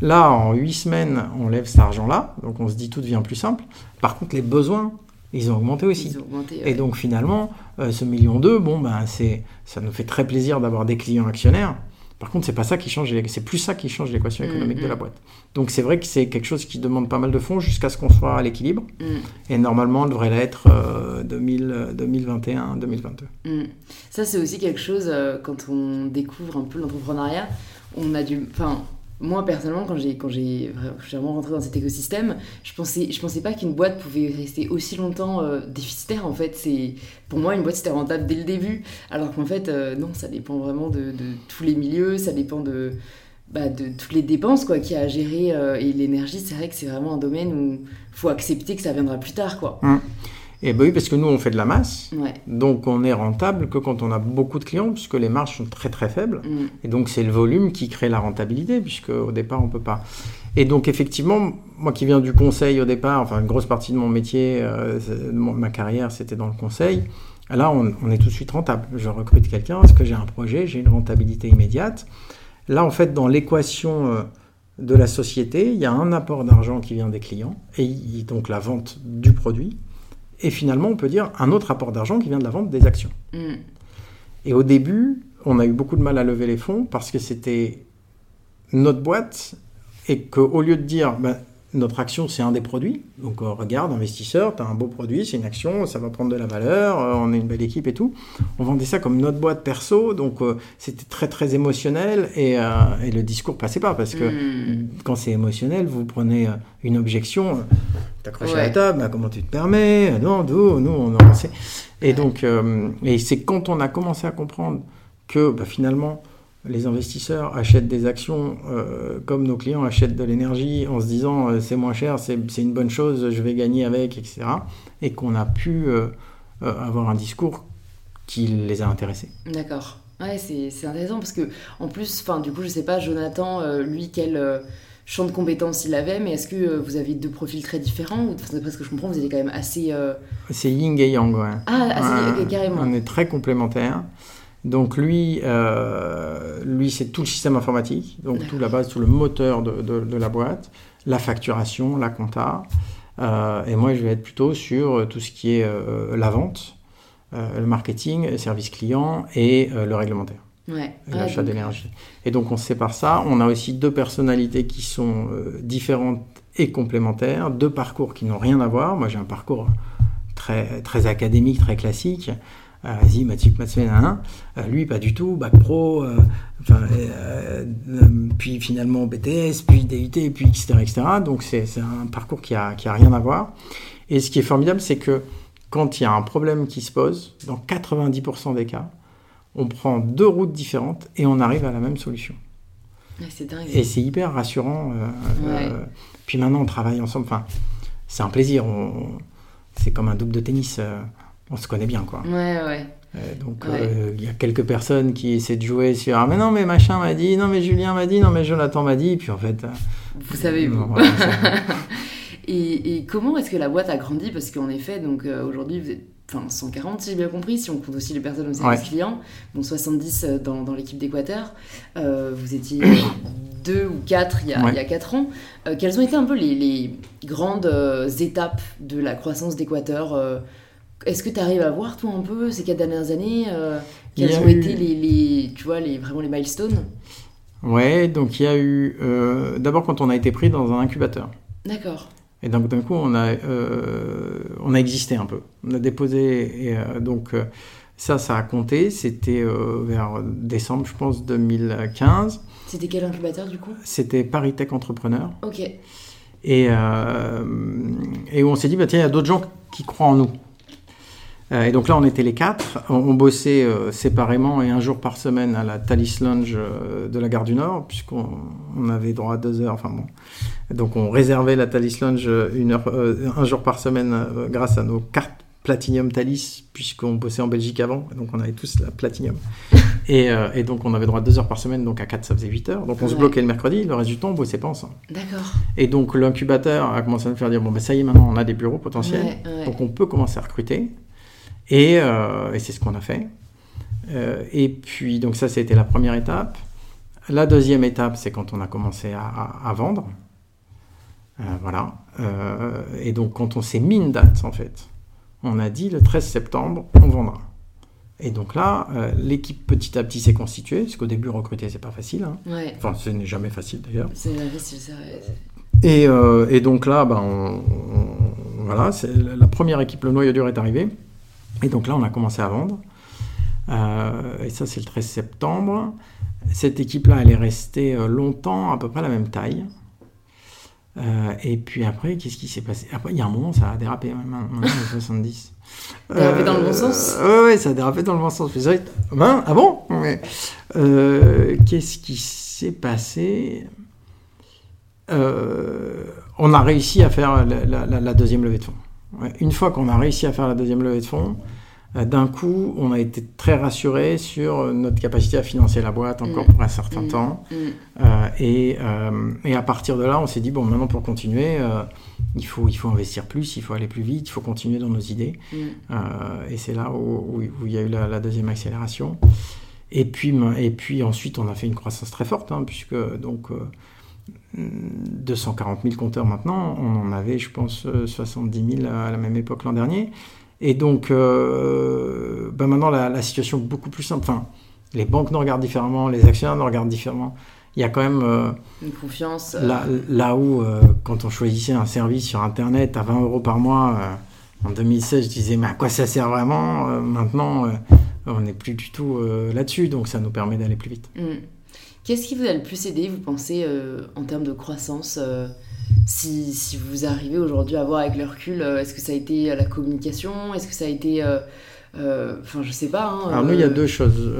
Là, en 8 semaines, on lève cet argent-là, donc on se dit tout devient plus simple. Par contre, les besoins, ils ont augmenté aussi. Ils ont augmenté. Et donc finalement, euh, ce million d'eux, bon ben c'est, ça nous fait très plaisir d'avoir des clients actionnaires. Par contre, c'est pas ça qui change, c'est plus ça qui change l'équation Mm, économique de mm. la boîte. Donc c'est vrai que c'est quelque chose qui demande pas mal de fonds jusqu'à ce qu'on soit à l'équilibre. Mm. Et normalement, on devrait l'être euh, 2000, 2021, 2022. Mm. Ça, c'est aussi quelque chose, euh, quand on découvre un peu l'entrepreneuriat, on a du... Enfin, moi, personnellement, quand j'ai, quand j'ai vraiment rentré dans cet écosystème, je pensais, je pensais pas qu'une boîte pouvait rester aussi longtemps euh, déficitaire. En fait, c'est... Pour moi, une boîte, c'était rentable dès le début. Alors qu'en fait, euh, non, ça dépend vraiment de, tous les milieux, ça dépend de... Bah, de toutes les dépenses quoi qu'il y a à gérer euh, et l'énergie c'est vrai que c'est vraiment un domaine où faut accepter que ça viendra plus tard quoi Et ben oui, parce que nous, on fait de la masse. ouais Donc on est rentable que quand on a beaucoup de clients, puisque les marges sont très très faibles. Mm. Et donc c'est le volume qui crée la rentabilité, puisque au départ on peut pas. Et donc effectivement, moi qui viens du conseil au départ, enfin une grosse partie de mon métier, euh, de mon- ma carrière, c'était dans le conseil. Là, on, on est tout de suite rentable. Je recrute quelqu'un parce que j'ai un projet, j'ai une rentabilité immédiate. Là, en fait, dans l'équation euh, de la société, il y a un apport d'argent qui vient des clients, et donc la vente du produit. Et finalement, on peut dire un autre apport d'argent qui vient de la vente des actions. Mm. Et au début, on a eu beaucoup de mal à lever les fonds parce que c'était notre boîte et qu'au lieu de dire ben, notre action c'est un des produits, donc euh, regarde investisseur, tu as un beau produit, c'est une action, ça va prendre de la valeur, euh, on est une belle équipe et tout, on vendait ça comme notre boîte perso, donc euh, c'était très très émotionnel et, et le discours passait pas parce que Mm. quand c'est émotionnel, vous prenez une objection, t'accrocher à la table, bah, comment tu te permets Non, nous, nous on a avancé. Et donc, et c'est quand on a commencé à comprendre que bah, finalement, les investisseurs achètent des actions euh, comme nos clients achètent de l'énergie en se disant euh, c'est moins cher, c'est une bonne chose, je vais gagner avec, etc. Et qu'on a pu euh, avoir un discours qui les a intéressés. D'accord. Ouais, c'est intéressant parce que, en plus, enfin, du coup, je sais pas, Jonathan, lui, quel champ de compétences il avait, mais est-ce que vous avez deux profils très différents ou, enfin, D'après ce que je comprends, vous étiez quand même assez. C'est yin et yang, ouais. Ah, assez, carrément. On est très complémentaires. Donc lui, euh, lui c'est tout le système informatique, donc tout la base, tout le moteur de, de- de la boîte, la facturation, la compta. Euh, et moi, je vais être plutôt sur tout ce qui est euh, la vente, euh, le marketing, le service client et euh, le réglementaire, Ouais. l'achat d'énergie. Et donc on sépare ça. On a aussi deux personnalités qui sont euh, différentes et complémentaires, deux parcours qui n'ont rien à voir. Moi, j'ai un parcours très, très académique, très classique. Vas-y, Mathieu Matsuen, hein. Euh, lui, pas du tout, bac pro, euh, enfin, euh, euh, puis finalement BTS, puis DUT, puis etc. etc. Donc c'est un parcours qui a, qui a rien à voir. Et ce qui est formidable, c'est que quand il y a un problème qui se pose, dans 90% des cas, on prend deux routes différentes et on arrive à la même solution. dingue. Et c'est hyper rassurant. Ouais. puis maintenant, on travaille ensemble. Enfin, c'est un plaisir. c'est comme un double de tennis. On se connaît bien, quoi. Ouais, ouais. Euh, donc, Ouais. euh, il y a quelques personnes qui essaient de jouer sur Ah, mais non, mais machin m'a dit, non, mais Julien m'a dit, non, mais Jonathan m'a dit. Puis en fait. euh, Vous savez, vous. voilà, Et, et comment est-ce que la boîte a grandi? Parce qu'en effet, donc euh, aujourd'hui, vous êtes enfin, 140, si j'ai bien compris, si on compte aussi les personnes au service Ouais. client, donc 70 euh, dans, dans l'équipe d'Équateur. Euh, vous étiez deux ou quatre il y a, Ouais. il y a quatre ans. Euh, quelles ont été un peu les, les grandes euh, étapes de la croissance d'Équateur Est-ce que tu arrives à voir, toi, un peu, ces quatre dernières années euh, Quels ont eu- été les, les- tu vois, les, vraiment les milestones? Ouais, donc il y a eu. euh, D'abord, quand on a été pris dans un incubateur. D'accord. Et donc d'un coup, on a, euh, on a existé un peu. On a déposé, et, donc ça, ça a compté. C'était vers décembre, je pense, 2015. C'était quel incubateur, du coup? C'était Paris Tech Entrepreneur. Ok. Et, et où on s'est dit, bah, tiens, il y a d'autres gens qui croient en nous. Euh, et donc là, on était les quatre. On, on bossait euh, séparément et un jour par semaine à la Thalys Lounge euh, de la gare du Nord, puisqu'on on avait droit à deux heures. Enfin bon. Donc on réservait la Thalys Lounge une heure, euh, un jour par semaine grâce à nos cartes Platinum Thalys, puisqu'on bossait en Belgique avant. Donc on avait tous la Platinum. Et, et donc on avait droit à deux heures par semaine, donc à quatre, ça faisait 8 heures. Donc on se bloquait le mercredi, le reste du temps, on bossait pas ensemble. D'accord. Et donc l'incubateur a commencé à nous faire dire bon ben ça y est maintenant on a des bureaux potentiels, Ouais, ouais. donc on peut commencer à recruter. Et, euh, et c'est ce qu'on a fait. Euh, et puis donc ça c'était la première étape. La deuxième étape c'est quand on a commencé à, à- à vendre. Euh, voilà. Et donc quand on s'est mis une date en fait, on a dit le 13 septembre on vendra. Et donc là euh, l'équipe petit à petit s'est constituée, parce qu'au début recruter c'est pas facile. hein. Ouais. Enfin ce n'est jamais facile d'ailleurs. C'est. Et, euh, et donc là, ben, on- on- voilà, la première équipe, le noyau dur est arrivé. Et donc là, on a commencé à vendre. Euh, et ça, c'est le 13 septembre. Cette équipe-là, elle est restée euh, longtemps, à peu près la même taille. Euh, et puis après, qu'est-ce qui s'est passé? Après, il y a un moment, ça a dérapé, même maintenant, les 70. Dérapé dans le bon sens? ouais, ça a dérapé dans le bon sens. Ben, ah bon? Ouais. Qu'est-ce qui s'est passé? On a réussi à faire la- la deuxième levée de fonds. Une fois qu'on a réussi à faire la deuxième levée de fonds, euh, d'un coup, on a été très rassuré sur euh, notre capacité à financer la boîte encore Mm. pour un certain Mm. temps. Mm. Euh, et, euh, et à partir de là, on s'est dit, bon, maintenant pour continuer, euh, il, faut, il faut investir plus, il faut aller plus vite, il faut continuer dans nos idées. Et c'est là où, où- où il y a eu la, la deuxième accélération. Et puis, et puis ensuite, on a fait une croissance très forte, hein, puisque donc 240 000 compteurs maintenant, on en avait, je pense, euh, 70 000 à la même époque l'an dernier. Et donc, euh, ben maintenant, la, la situation est beaucoup plus simple. Enfin, les banques nous regardent différemment, les actionnaires nous regardent différemment. Il y a quand même euh, Une confiance. euh, là, là où, euh, quand on choisissait un service sur Internet à 20 euros par mois, euh, en 2016, je disais, mais à quoi ça sert vraiment? Euh, Maintenant, euh, on n'est plus du tout euh, là-dessus, donc ça nous permet d'aller plus vite. Mm. Qu'est-ce qui vous a le plus aidé, vous pensez, euh, en termes de croissance euh, si, si vous arrivez aujourd'hui à voir avec le recul, est-ce que ça a été la communication Est-ce que ça a été. Enfin, je sais pas. Hein, Alors, nous, il y a deux choses.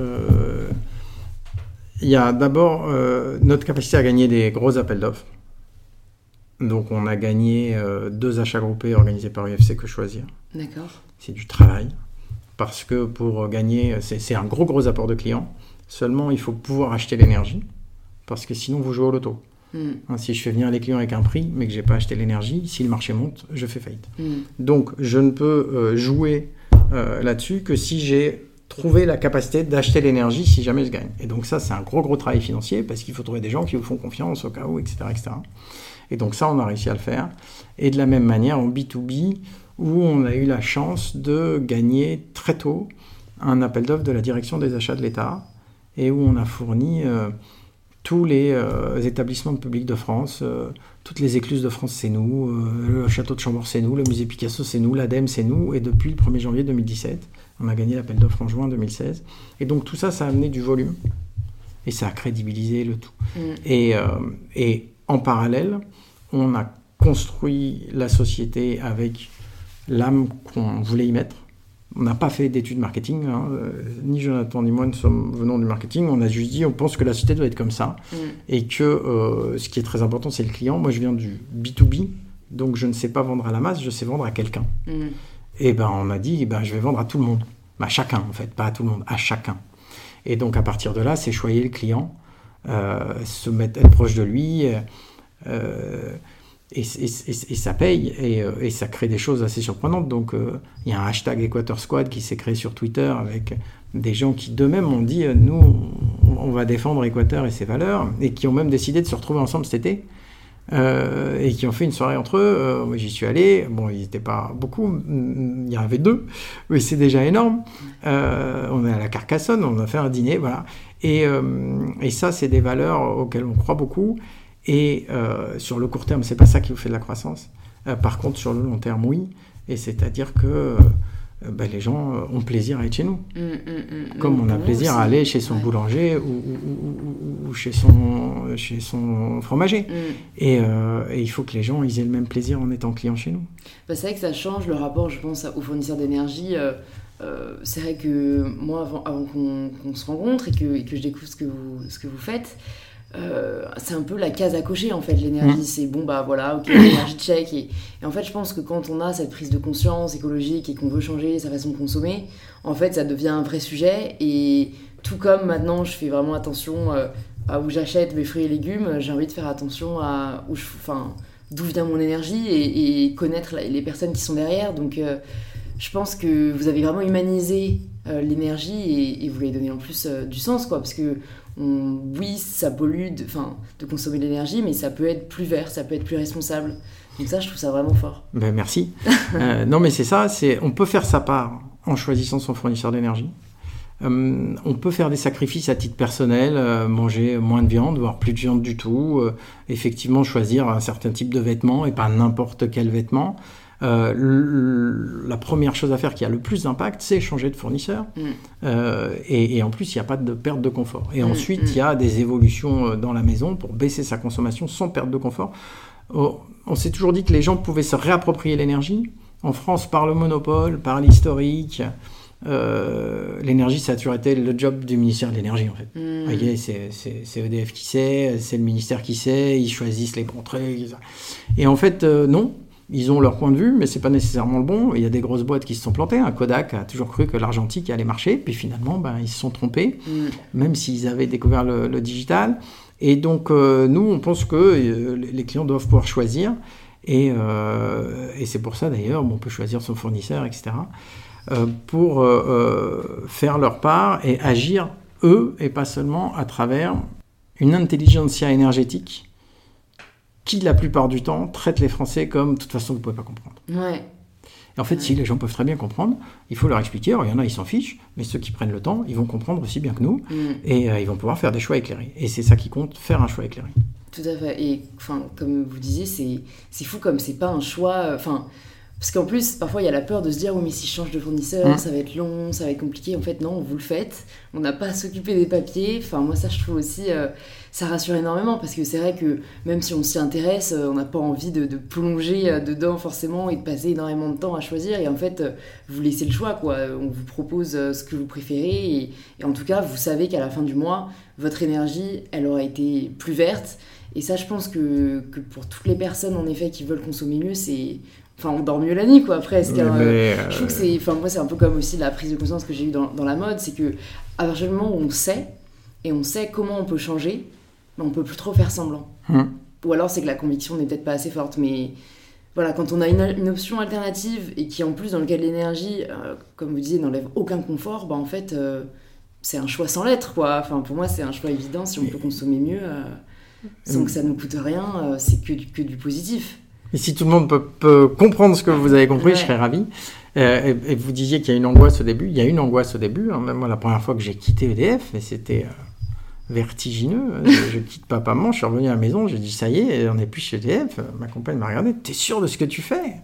Il y a d'abord notre capacité à gagner des gros appels d'offres. Donc, on a gagné deux achats groupés organisés par UFC que choisir. D'accord. C'est du travail. Parce que pour gagner, c'est un gros, gros apport de clients. Seulement, il faut pouvoir acheter l'énergie. Parce que sinon, vous jouez au loto. Hmm. Hein, si je fais venir les clients avec un prix, mais que j'ai pas acheté l'énergie, si le marché monte, je fais faillite. Hmm. Donc, je ne peux euh, jouer euh, là-dessus que si j'ai trouvé la capacité d'acheter l'énergie si jamais je gagne. Et donc ça, c'est un gros, gros travail financier parce qu'il faut trouver des gens qui vous font confiance au cas où, etc., etc. Et donc ça, on a réussi à le faire. Et de la même manière, en B2B, où on a eu la chance de gagner très tôt un appel d'offres de la direction des achats de l'État et où on a fourni euh, tous les euh, établissements de public de France, euh, toutes les écluses de France, c'est nous, le château de Chambord, c'est nous, le musée Picasso, c'est nous, l'ADEME, c'est nous, et depuis le 1er janvier 2017, on a gagné l'appel d'offres en juin 2016. Et donc tout ça, ça a amené du volume, et ça a crédibilisé le tout. Mm. Et, et en parallèle, on a construit la société avec l'âme qu'on voulait y mettre. On n'a pas fait d'études marketing, hein. euh, ni Jonathan ni moi ne sommes venant du marketing. On a juste dit, on pense que la société doit être comme ça, mm. et que euh, ce qui est très important, c'est le client. Moi, je viens du B2B, donc je ne sais pas vendre à la masse, je sais vendre à quelqu'un. Mm. Et ben, on a dit, ben, je vais vendre à tout le monde, à chacun en fait, pas à tout le monde, à chacun. Et donc à partir de là, c'est choyer le client, euh, se mettre être proche de lui. Et, ça paye euh, et, ça crée des choses assez surprenantes. Donc euh, il y a un hashtag Equator Squad qui s'est créé sur Twitter avec des gens qui d'eux-mêmes ont dit euh, nous on va défendre Équateur et ses valeurs et qui ont même décidé de se retrouver ensemble cet été et qui ont fait une soirée entre eux. moi j'y suis allé, bon ils n'étaient pas beaucoup, il y en avait deux, mais c'est déjà énorme. on est à la Carcassonne, on a fait un dîner, voilà. Et, et ça c'est des valeurs auxquelles on croit beaucoup. Et euh, sur le court terme, c'est pas ça qui vous fait de la croissance. Euh, par contre, sur le long terme, oui. Et c'est-à-dire que euh, bah, les gens ont plaisir à être chez nous. Mmh, mmh, mmh. Comme on a plaisir à aller chez son boulanger ou, chez, son, chez son fromager. Et, et, il faut que les gens ils aient le même plaisir en étant clients chez nous. Bah, c'est vrai que ça change le rapport, je pense, aux fournisseurs d'énergie. c'est vrai que moi, avant, avant qu'on se rencontre et que, et que, je découvre ce que vous, ce que vous faites, euh, c'est un peu la case à cocher en fait l'énergie. Mmh. c'est bon bah voilà ok l'énergie check. Et, et, en fait je pense que quand on a cette prise de conscience écologique et qu'on veut changer sa façon de consommer en fait ça devient un vrai sujet. Et tout comme maintenant je fais vraiment attention euh, à où j'achète mes fruits et légumes j'ai envie de faire attention à où je enfin d'où vient mon énergie et, connaître les personnes qui sont derrière. Donc euh, je pense que vous avez vraiment humanisé l'énergie et, et, vous lui avez donné en plus du sens quoi. Parce que oui, ça pollue de, de consommer de l'énergie, mais ça peut être plus vert, ça peut être plus responsable. Donc ça, je trouve ça vraiment fort. Ben, merci. Euh, non, mais c'est ça, c'est on peut faire sa part en choisissant son fournisseur d'énergie. Euh, on peut faire des sacrifices à titre personnel, euh, manger moins de viande, voire plus de viande du tout, effectivement choisir un certain type de vêtements et pas n'importe quel vêtement. Euh, la première chose à faire qui a le plus d'impact, c'est changer de fournisseur. Mm. Euh, et, en plus, il n'y a pas de perte de confort. Et mm, ensuite, mm. il y a des évolutions euh, dans la maison pour baisser sa consommation sans perte de confort. Oh, on s'est toujours dit que les gens pouvaient se réapproprier l'énergie. En France, par le monopole, par l'historique, l'énergie, ça a toujours été le job du ministère de l'énergie, en fait. Vous voyez, c'est EDF qui sait, c'est le ministère qui sait, ils choisissent les bons trucs. Et en fait, non, ils ont leur point de vue, mais c'est pas nécessairement le bon. Il y a des grosses boîtes qui se sont plantées. Un Kodak a toujours cru que l'argentique allait marcher, puis finalement, ben, ils se sont trompés, mm. même s'ils avaient découvert le, digital. Et donc, euh, nous, on pense que euh, les clients doivent pouvoir choisir. Et, euh, et c'est pour ça, d'ailleurs, on peut choisir son fournisseur, etc., pour faire leur part et agir, eux, et pas seulement à travers une intelligentsia énergétique qui la plupart du temps traite les Français comme de toute façon vous ne pouvez pas comprendre. Ouais. Et en fait, si les gens peuvent très bien comprendre, il faut leur expliquer. Alors, il y en a, ils s'en fichent, mais ceux qui prennent le temps, ils vont comprendre aussi bien que nous, mm. et euh, ils vont pouvoir faire des choix éclairés. Et c'est ça qui compte, faire un choix éclairé. Tout à fait. Et enfin, comme vous disiez, c'est fou comme c'est pas un choix. Enfin, Parce qu'en plus, parfois, il y a la peur de se dire, oh, mais si je change de fournisseur, Mm. ça va être long, ça va être compliqué. En fait, non, vous le faites. On n'a pas à s'occuper des papiers. Enfin, moi, ça, je trouve aussi, euh, ça rassure énormément. Parce que c'est vrai que même si on s'y intéresse, euh, on n'a pas envie de, de plonger euh, dedans forcément et de passer énormément de temps à choisir. Et en fait, vous laissez le choix, quoi. On vous propose ce que vous préférez. Et, et en tout cas, vous savez qu'à la fin du mois, votre énergie, elle aura été plus verte. Et ça, je pense que, que pour toutes les personnes, en effet, qui veulent consommer mieux, c'est. Enfin, on dort mieux la nuit, quoi, presque. hein. Mais, Je trouve que euh, c'est. Enfin, moi, c'est un peu comme aussi la prise de conscience que j'ai eue dans, dans la mode c'est que, à partir du moment où on sait, et on sait comment on peut changer, ben, on peut plus trop faire semblant. hum. Ou alors, c'est que la conviction n'est peut-être pas assez forte, mais. Voilà, quand on a une, une option alternative et qui en plus dans lequel l'énergie, euh, comme vous disiez, n'enlève aucun confort, bah en fait euh, c'est un choix sans l'être quoi. Enfin pour moi c'est un choix évident si on peut consommer mieux euh, sans que ça nous coûte rien, euh, c'est que du, que du positif. Et si tout le monde peut, peut comprendre ce que vous avez compris, Ouais. je serais ravi. Euh, et, et vous disiez qu'il y a une angoisse au début. Il y a une angoisse au début. hein. Même moi, la première fois que j'ai quitté EDF, c'était euh, vertigineux. je, je quitte papa, maman, je suis revenu à la maison, j'ai dit ça y est, on n'est plus chez EDF. Ma compagne m'a regardé. T'es sûr de ce que tu fais?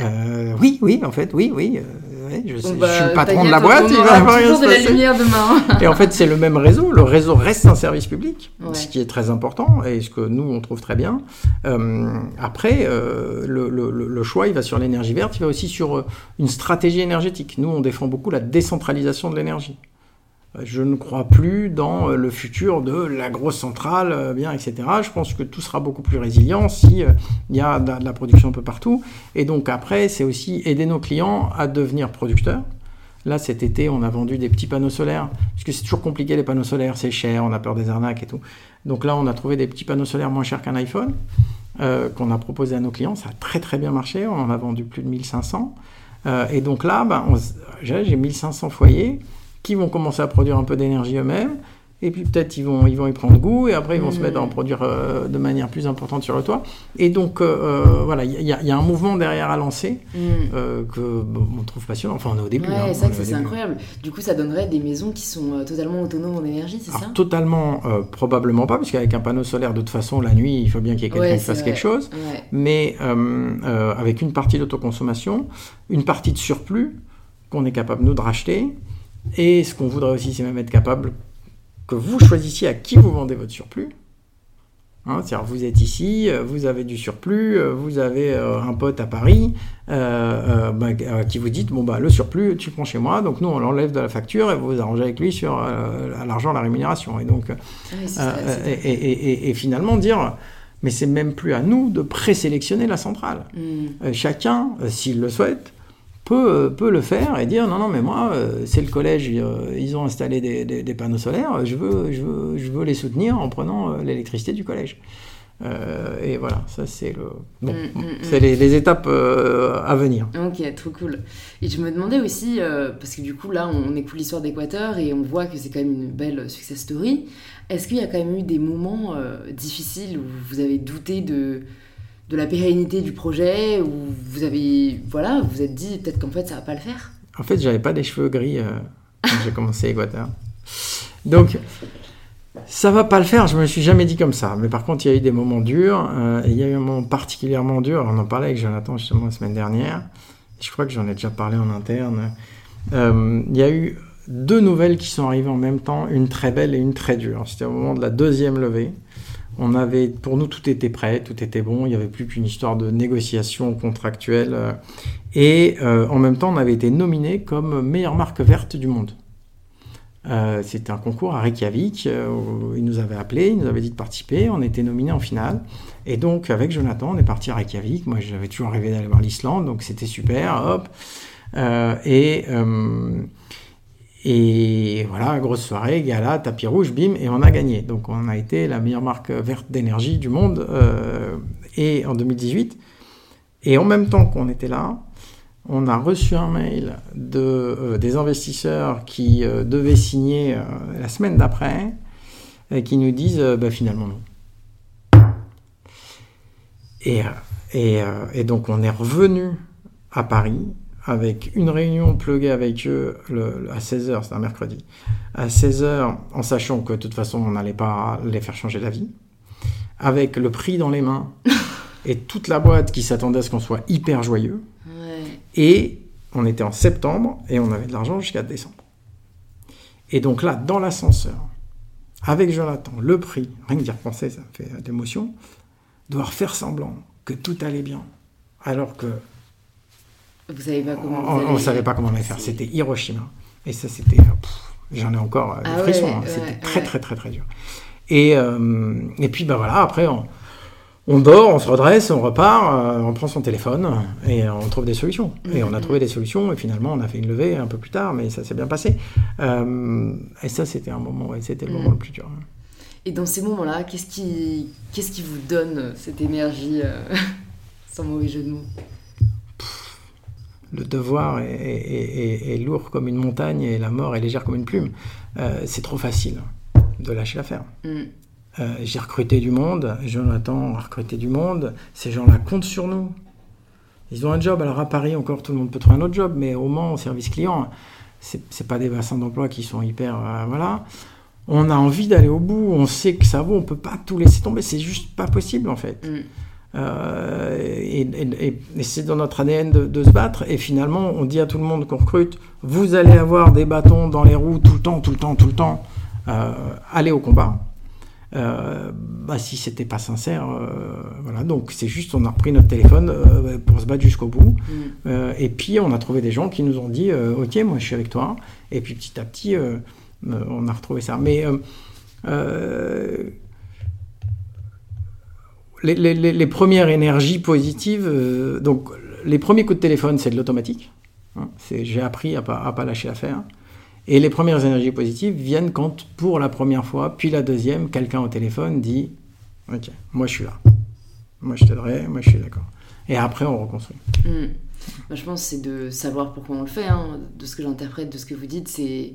Euh, Oui, oui, en fait, oui, oui. euh, ouais, je, sais, bah, je suis le patron de la boîte. il va rien toujours de la lumière demain. Et en fait, c'est le même réseau. Le réseau reste un service public, Ouais. ce qui est très important et ce que nous, on trouve très bien. Euh, après, euh, le, le- le- le choix, il va sur l'énergie verte, il va aussi sur euh, une stratégie énergétique. Nous, on défend beaucoup la décentralisation de l'énergie. Je ne crois plus dans euh, le futur de la grosse centrale, euh, bien, etc. Je pense que tout sera beaucoup plus résilient si euh, il y a de la- production un peu partout. Et donc après, c'est aussi aider nos clients à devenir producteurs. Là, cet été, on a vendu des petits panneaux solaires, parce que c'est toujours compliqué les panneaux solaires, c'est cher, on a peur des arnaques et tout. Donc là, on a trouvé des petits panneaux solaires moins chers qu'un iPhone, qu'on a proposé à nos clients. Ça a très très bien marché, on en a vendu plus de 1500. Euh, et donc là, ben, j'ai 1500 foyers qui vont commencer à produire un peu d'énergie eux-mêmes. Et puis peut-être ils vont, ils vont y prendre goût et après ils vont se Mhm. mettre à en produire euh, de manière plus importante sur le toit. Et donc euh, euh, voilà, il y, a- il y a un mouvement derrière à lancer euh, que bon, on trouve passionnant. Enfin, on est au début. Ouais, hein, c'est incroyable. Du coup, ça donnerait des maisons qui sont totalement autonomes en énergie, c'est ça? Alors, totalement, probablement pas, puisqu'avec un panneau solaire, de toute façon, la nuit, il faut bien qu'il y ait quelqu'un Ouais, qui fasse vrai. quelque chose. Ouais. Mais avec une partie d'autoconsommation, une partie de surplus qu'on est capable, nous, de racheter. Et ce qu'on voudrait aussi, c'est même être capable que vous choisissiez à qui vous vendez votre surplus. Hein, C'est-à-dire, vous êtes ici, euh, vous avez du surplus, euh, vous avez euh, un pote à Paris euh, euh, bah, qui vous dit bon bah le surplus tu prends chez moi, donc nous on l'enlève de la facture et vous vous arrangez avec lui sur l'argent, la rémunération. Et donc oui, ça, et, et- et- et finalement dire, mais c'est même plus à nous de présélectionner la centrale. Mm. Euh, chacun, s'il le souhaite, peut, euh, peut le faire et dire non, non, mais moi, euh, c'est le collège, euh, ils ont installé des, des- des panneaux solaires, je veux, je, veux, je veux les soutenir en prenant euh, l'électricité du collège. Euh, et voilà, ça c'est le, bon, Mm, mm, mm. les, les étapes euh, à venir. Ok, trop cool. Et je me demandais aussi, euh, parce que du coup là on écoute l'histoire d'Équateur et on voit que c'est quand même une belle success story, est-ce qu'il y a quand même eu des moments euh, difficiles où vous avez douté de, de la pérennité du projet, où vous avez, voilà, vous vous êtes dit peut-être qu'en fait ça va pas le faire En fait, j'avais pas des cheveux gris euh, quand j'ai commencé Équateur. Donc, ça va pas le faire, je me suis jamais dit comme ça. Mais par contre, il y a eu des moments durs. euh, et il y a eu un moment particulièrement dur. On en parlait avec Jonathan justement la semaine dernière. Je crois que j'en ai déjà parlé en interne. Euh, il y a eu deux nouvelles qui sont arrivées en même temps, une très belle et une très dure. C'était au moment de la deuxième levée. On avait, pour nous, tout était prêt, tout était bon. Il n'y avait plus qu'une histoire de négociation contractuelle. euh, et euh, en même temps, on avait été nominé comme meilleure marque verte du monde. Euh, C'était un concours à Reykjavik. euh, où il nous avait appelé, il nous avait dit de participer. On était nominé en finale. Et donc, avec Jonathan, on est parti à Reykjavik. Moi, j'avais toujours rêvé d'aller voir l'Islande, donc c'était super. Hop. Et, et voilà, grosse soirée, gala, tapis rouge, bim, et on a gagné. Donc, on a été la meilleure marque verte d'énergie du monde euh, et en 2018. Et en même temps qu'on était là, on a reçu un mail euh, des investisseurs qui euh, devaient signer la semaine d'après qui nous disent bah, finalement non. Et donc on est revenu à Paris avec une réunion pluguée avec eux le- le- à 16h, c'était un mercredi, à 16h en sachant que de toute façon on n'allait pas les faire changer d'avis, avec le prix dans les mains et toute la boîte qui s'attendait à ce qu'on soit hyper joyeux. Ouais. Et on était en septembre et on avait de l'argent jusqu'à décembre. Et donc là, dans l'ascenseur, avec Jonathan, le prix, rien que d'y repenser, ça me fait d'émotion, devoir faire semblant que tout allait bien, alors que vous savez pas comment on ne savait pas comment on allait faire. C'était Hiroshima. Et ça, c'était. J'en ai encore euh, des Ah frissons. ouais, hein. ouais, C'était très, ouais. très, très, très dur. Et, euh, et puis, bah voilà, après, on, on dort, on se redresse, on repart, euh, on prend son téléphone et on trouve des solutions. Et on a Mhm. trouvé des solutions et finalement, on a fait une levée un peu plus tard, mais ça s'est bien passé. Euh, et ça, c'était un moment, c'était le Mhm. moment le plus dur. Et dans ces moments-là, qu'est-ce qui, qu'est-ce qui vous donne euh, cette énergie, euh, sans mauvais jeu de mots? Le devoir est, est- est- est lourd comme une montagne et la mort est légère comme une plume. Euh, c'est trop facile de lâcher l'affaire. Mm. Euh, j'ai recruté du monde, Jonathan a recruté du monde, ces gens-là comptent sur nous. Ils ont un job, alors à Paris encore tout le monde peut trouver un autre job, mais au Mans, au service client, c'est c'est pas des bassins d'emploi qui sont hyper... euh, voilà. On a envie d'aller au bout, on sait que ça vaut, on peut pas tout laisser tomber, c'est juste pas possible en fait. Mm. Euh, et et- et- et c'est dans notre ADN de, de se battre. Et finalement, on dit à tout le monde qu'on recrute, vous allez avoir des bâtons dans les roues tout le temps, tout le temps, tout le temps. Euh, allez au combat. Euh, bah, si c'était pas sincère, euh, voilà. Donc c'est juste, on a repris notre téléphone pour se battre jusqu'au bout. Mm. Et puis on a trouvé des gens qui nous ont dit, ok, moi je suis avec toi. Et puis petit à petit, on a retrouvé ça. Mais les, les- premières énergies positives, euh, donc les premiers coups de téléphone, c'est de l'automatique. hein. J'ai appris à pas, à pas lâcher l'affaire. Et les premières énergies positives viennent quand, pour la première fois, puis la deuxième, quelqu'un au téléphone dit Ok, moi je suis là. Moi je t'aiderai, moi je suis d'accord. Et après, on reconstruit. Mm. Moi, je pense c'est de savoir pourquoi on le fait. hein. De ce que j'interprète de ce que vous dites, c'est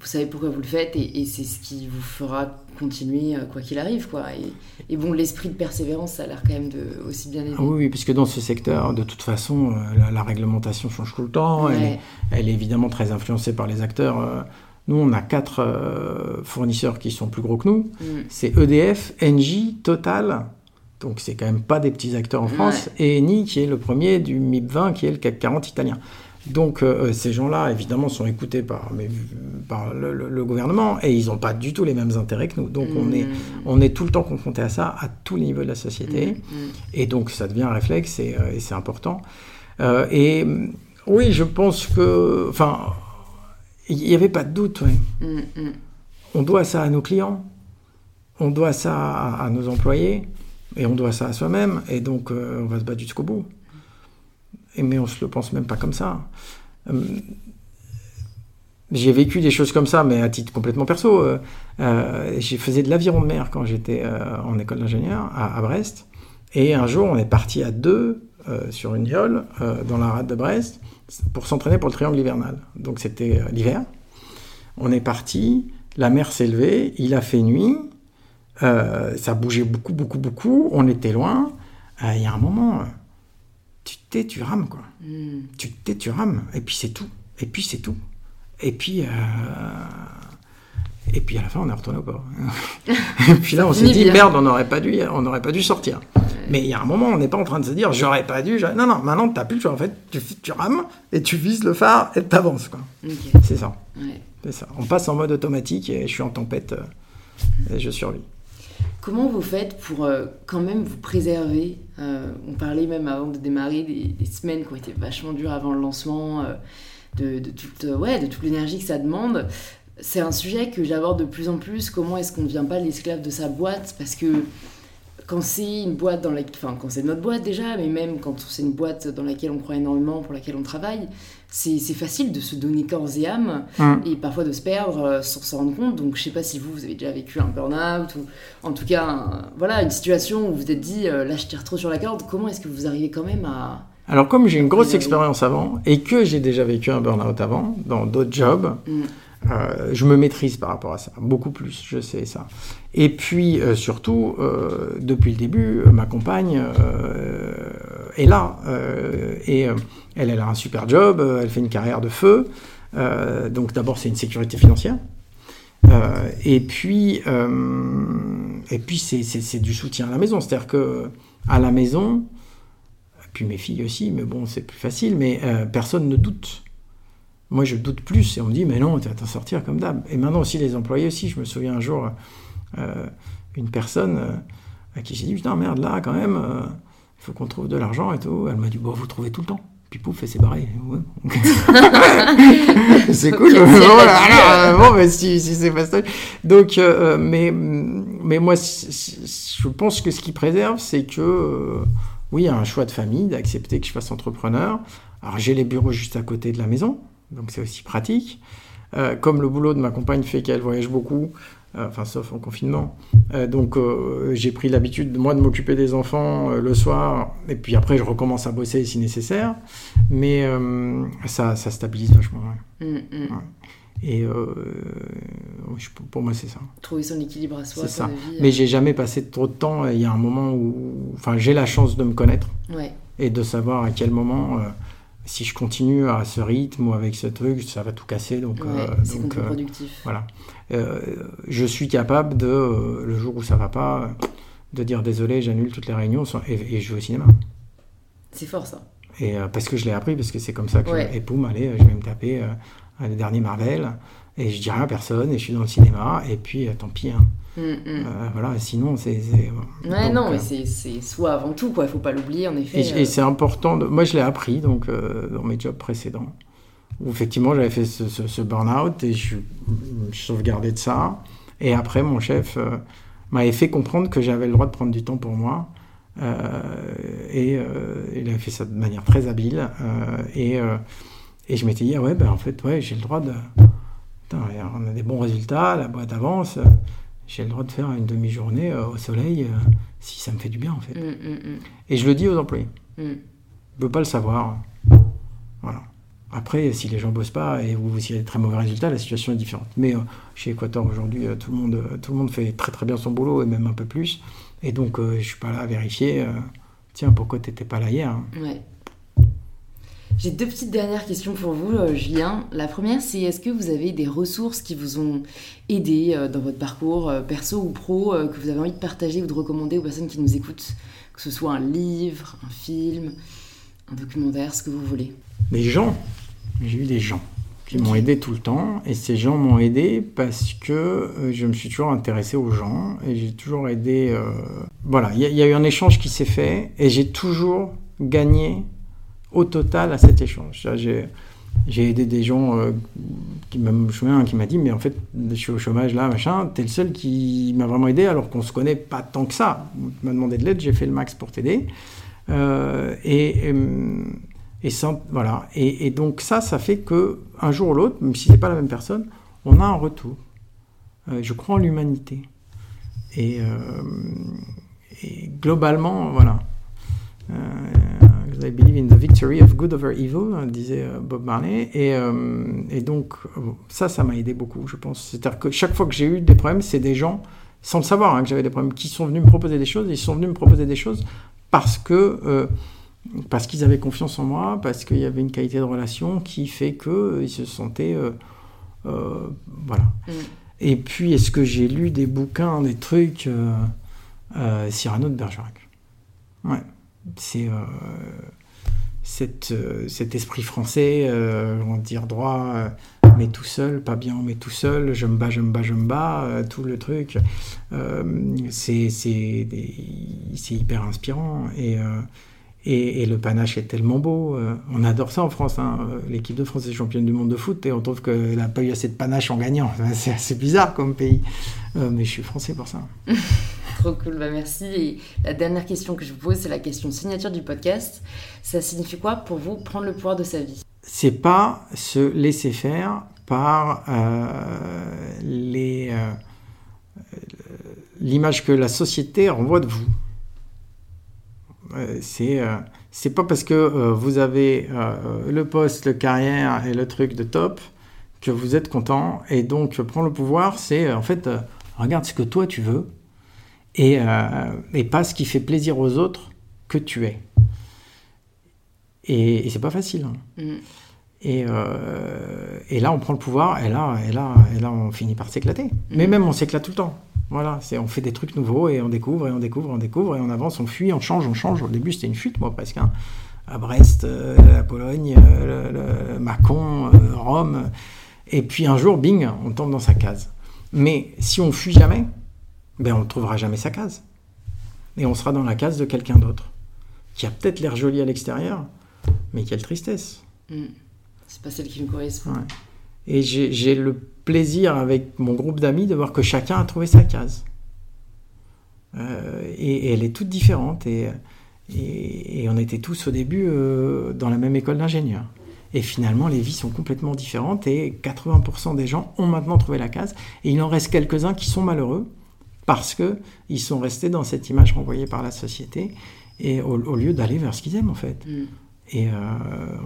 vous savez pourquoi vous le faites et, et c'est ce qui vous fera continuer euh, quoi qu'il arrive. quoi. Et, et bon, l'esprit de persévérance, ça a l'air quand même de aussi bien aidé. Ah oui, oui, puisque dans ce secteur, de toute façon, euh, la, la réglementation change tout le temps. Elle, est, Ouais. elle est évidemment très influencée par les acteurs. euh. Nous, on a quatre euh, fournisseurs qui sont plus gros que nous. Mm. C'est EDF, Engie, Total. Donc, c'est quand même pas des petits acteurs en France. Et Eni, qui est le premier du MIP 20, qui est le CAC 40 italien. Donc, euh, ces gens-là, évidemment, sont écoutés par, mais, par le, le- le gouvernement et ils n'ont pas du tout les mêmes intérêts que nous. Donc, on, est, Mm. on est tout le temps confronté à ça, à tous les niveaux de la société. Mm. Mm. Et donc, ça devient un réflexe et, euh, et c'est important. Euh, et oui, je pense que. Enfin, il n'y avait pas de doute. ouais. On doit ça à nos clients, on doit ça à, à nos employés, et on doit ça à soi-même. Et donc, euh, on va se battre jusqu'au bout. Mais on se le pense même pas comme ça. Euh, j'ai vécu des choses comme ça, mais à titre complètement perso. Euh, euh, j'ai faisais de l'aviron de mer quand j'étais euh, en école d'ingénieur à, Brest. Et un jour, on est parti à deux sur une euh, dans la rade de Brest pour s'entraîner pour le triangle hivernal. Donc c'était l'hiver. On est parti, la mer s'est levée, il a fait nuit, ça bougeait beaucoup, beaucoup, beaucoup, on était loin. Il y a un moment, tais, tu rames, quoi. Mm. Tu te tais, tu rames, et puis c'est tout. Et puis c'est tout. Et puis, euh, et puis à la fin, on est retourné au port. et puis là, on s'est dit, bien. merde, on n'aurait pas dû, on n'aurait pas dû sortir. Mais il y a un moment, on n'est pas en train de se dire, j'aurais pas dû. j'aurais- Non, non, maintenant, t'as plus le choix. En fait, tu, tu rames et tu vises le phare et t'avances, quoi. Ok. C'est ça. Ouais. Ça. On passe en mode automatique et je suis en tempête euh, et je survis. Comment vous faites pour euh, quand même vous préserver Euh, On parlait même avant de démarrer des, semaines qui ont été vachement dures avant le lancement, euh, de, toute, ouais, toute l'énergie que ça demande. C'est un sujet que j'aborde de plus en plus. Comment est-ce qu'on ne devient pas l'esclave de sa boîte? Parce que quand c'est une boîte dans laquelle, enfin quand c'est notre boîte déjà, mais même quand c'est une boîte dans laquelle on croit énormément, pour laquelle on travaille, c'est facile de se donner corps et âme Hum. et parfois de se perdre euh, sans s'en rendre compte. Donc je sais pas si vous, vous avez déjà vécu un burn-out ou en tout cas un- voilà, une situation où vous vous êtes dit euh, là je tire trop sur la corde. Comment est-ce que vous arrivez quand même à... Alors, comme j'ai une grosse expérience avant et que j'ai déjà vécu un burn-out avant, dans d'autres jobs, Mm. euh, je me maîtrise par rapport à ça, beaucoup plus, je sais ça. Et puis, euh, surtout, euh, depuis le début, ma compagne est là. euh, euh, elle, a un super job, euh, elle fait une carrière de feu. Donc, d'abord, c'est une sécurité financière. Et puis, et puis c'est, du soutien à la maison. C'est-à-dire que à la maison, Puis mes filles aussi, mais bon, c'est plus facile, mais personne ne doute. Moi, je doute plus et on me dit, mais non, tu vas t'en sortir comme d'hab. Et maintenant aussi, les employés aussi. Je me souviens un jour, une personne à qui j'ai dit, putain, merde, là, quand même, faut qu'on trouve de l'argent et tout. Elle m'a dit, bon, vous trouvez tout le temps. Puis pouf, et c'est barré. Ouais. c'est cool. voilà, bon, mais si, si c'est fastoche. Donc, mais, mais moi, je pense que ce qui préserve, c'est que oui, il y a un choix de famille, d'accepter que je fasse entrepreneur. Alors j'ai les bureaux juste à côté de la maison, donc c'est aussi pratique. Euh, comme le boulot de ma compagne fait qu'elle voyage beaucoup, euh, enfin sauf en confinement, euh, donc j'ai pris l'habitude moi de m'occuper des enfants le soir, et puis après je recommence à bosser si nécessaire, mais ça, ça, stabilise vachement. Ouais. Mm, mm. Et pour moi, c'est ça. Trouver son équilibre à soi. C'est ça. Mais j'ai jamais passé trop de temps. Il y a un moment où. Enfin, j'ai la chance de me connaître. Et de savoir à quel moment. si je continue à ce rythme ou avec ce truc, ça va tout casser. Donc, c'est contre-productif. voilà. Je suis capable de, le jour où ça va pas, de dire désolé, j'annule toutes les réunions et, je vais au cinéma. C'est fort ça. Et parce que je l'ai appris, parce que c'est comme ça que. Et boum, allez, je vais me taper le dernier Marvel, et je dis rien à personne, et je suis dans le cinéma, et puis euh, tant pis. Hein. Mm, mm. Euh, voilà, sinon c'est. Ouais, non, mais euh, c'est soi avant tout, quoi. Il faut pas l'oublier, en effet. Et, c'est important. De... Moi, je l'ai appris donc dans mes jobs précédents, où effectivement j'avais fait ce, ce, burn-out et je, je sauvegardais de ça. Et après, mon chef m'avait fait comprendre que j'avais le droit de prendre du temps pour moi. et il avait fait ça de manière très habile. et et je m'étais dit, ah ouais, ben en fait, ouais, j'ai le droit de. on a des bons résultats, la boîte avance. J'ai le droit de faire une demi-journée euh, au soleil euh, si ça me fait du bien, en fait. Mm, mm, mm. Et je le dis aux employés. Je ne veux pas le savoir. Voilà. Après, si les gens bossent pas et ou s'il y a des très mauvais résultats, la situation est différente. Mais euh, chez Equator aujourd'hui, tout, le monde, tout le monde fait très très bien son boulot et même un peu plus. Et donc, je suis pas là à vérifier. Tiens, pourquoi tu n'étais pas là hier hein ouais. J'ai deux petites dernières questions pour vous, euh, Julien. La première, c'est est-ce que vous avez des ressources qui vous ont aidé euh, dans votre parcours, euh, perso ou pro, que vous avez envie de partager ou de recommander aux personnes qui nous écoutent? Que ce soit un livre, un film, un documentaire, ce que vous voulez. Les gens? J'ai eu des gens qui m'ont aidé tout le temps. Et ces gens m'ont aidé parce que je me suis toujours intéressé aux gens et j'ai toujours aidé. Voilà, il y, a eu un échange qui s'est fait et j'ai toujours gagné au total à cet échange. J'ai aidé des gens euh, qui me souviens qui m'a dit mais en fait je suis au chômage là machin t'es le seul qui m'a vraiment aidé alors qu'on se connaît pas tant que ça tu m'as demandé de l'aide j'ai fait le max pour t'aider euh, et, et, voilà et, donc ça ça fait que un jour ou l'autre même si c'est pas la même personne on a un retour euh, je crois en l'humanité et, et, globalement voilà I believe in the victory of good over evil, hein, disait euh, Bob Marley. Et, euh, et donc, ça, ça m'a aidé beaucoup, je pense. C'est-à-dire que chaque fois que j'ai eu des problèmes, c'est des gens, sans le savoir, hein, que j'avais des problèmes, qui sont venus me proposer des choses. Ils sont venus me proposer des choses parce que. Euh, parce qu'ils avaient confiance en moi, parce qu'il y avait une qualité de relation qui fait qu'ils se sentaient. voilà. Mm. Et puis, est-ce que j'ai lu des bouquins, des trucs Cyrano de Bergerac? Ouais c'est euh, euh, cet esprit français, euh, on va dire droit, mais tout seul, pas bien, mais tout seul, je me bats, je me bats, je me bats, tout le truc. c'est hyper inspirant. Et, et, le panache est tellement beau. on adore ça en France. Hein. L'équipe de France est championne du monde de foot et on trouve qu'elle n'a pas eu assez de panache en gagnant. C'est assez bizarre comme pays. mais je suis français pour ça. Trop cool, bah merci. Et la dernière question que je vous pose, c'est la question signature du podcast. Ça signifie quoi pour vous prendre le pouvoir de sa vie? C'est pas se laisser faire par euh, euh, l'image que la société renvoie de vous. Euh, c'est c'est pas parce que vous avez le poste, le carrière et le truc de top que vous êtes content. Et donc prendre le pouvoir, c'est en fait regarde ce que toi tu veux et, euh, et, pas ce qui fait plaisir aux autres que tu es. Et, et c'est pas facile. Hein. Mm. Et, euh, et, là, on prend le pouvoir, et là, et là, et là on finit par s'éclater. Mm. Mais même, on s'éclate tout le temps. Voilà, c'est on fait des trucs nouveaux et on découvre et on découvre, on découvre et on avance, on fuit, on change, on change. Au début, c'était une fuite, moi, presque. hein. À Brest, euh, la Pologne, euh, le, le Mâcon, euh, Rome. Et puis un jour, bing, on tombe dans sa case. Mais si on fuit jamais, ben on ne trouvera jamais sa case. Et on sera dans la case de quelqu'un d'autre, qui a peut-être l'air joli à l'extérieur, mais quelle tristesse. Mm. C'est pas celle qui nous correspond. Ouais. Et j'ai le plaisir avec mon groupe d'amis de voir que chacun a trouvé sa case. Euh, et, et elle est toute différente. Et, et, et on était tous au début euh, dans la même école d'ingénieurs. Et finalement, les vies sont complètement différentes et 80% des gens ont maintenant trouvé la case. Et il en reste quelques-uns qui sont malheureux parce qu'ils sont restés dans cette image renvoyée par la société et au, au lieu d'aller vers ce qu'ils aiment en fait. Mm. Et euh,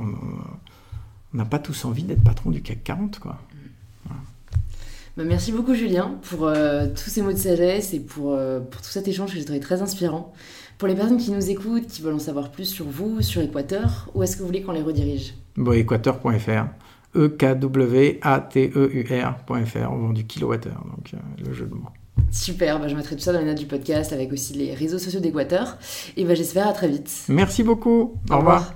on- on n'a pas tous envie d'être patron du CAC 40, quoi. Bah, merci beaucoup Julien pour euh, tous ces mots de sagesse et pour, euh, pour tout cet échange que j'ai trouvé très inspirant. Pour les personnes qui nous écoutent, qui veulent en savoir plus sur vous, sur Équateur, où est-ce que vous voulez qu'on les redirige? Bon, équateur.fr, e k w a t e u r.fr, on vend du kilowattheure, donc euh, le jeu de mots. Super, bah, je mettrai tout ça dans les notes du podcast avec aussi les réseaux sociaux d'Équateur. Et bah, j'espère à très vite. Merci beaucoup. Au, revoir.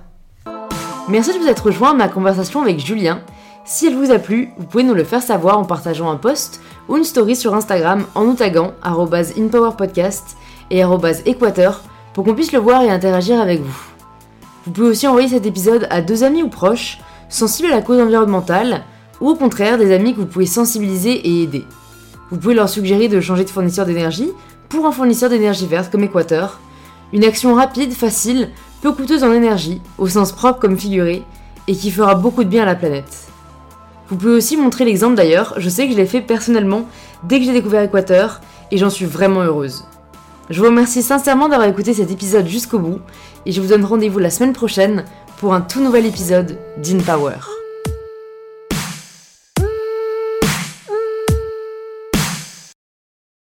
Merci de vous être rejoint à ma conversation avec Julien. Si elle vous a plu, vous pouvez nous le faire savoir en partageant un post ou une story sur Instagram en nous taguant @inpowerpodcast et arobase @équateur pour qu'on puisse le voir et interagir avec vous. Vous pouvez aussi envoyer cet épisode à deux amis ou proches sensibles à la cause environnementale ou au contraire des amis que vous pouvez sensibiliser et aider. Vous pouvez leur suggérer de changer de fournisseur d'énergie pour un fournisseur d'énergie verte comme Équateur. Une action rapide, facile, peu coûteuse en énergie, au sens propre comme figuré, et qui fera beaucoup de bien à la planète. Vous pouvez aussi montrer l'exemple d'ailleurs, je sais que je l'ai fait personnellement dès que j'ai découvert Équateur, et j'en suis vraiment heureuse. Je vous remercie sincèrement d'avoir écouté cet épisode jusqu'au bout, et je vous donne rendez-vous la semaine prochaine pour un tout nouvel épisode d'InPower.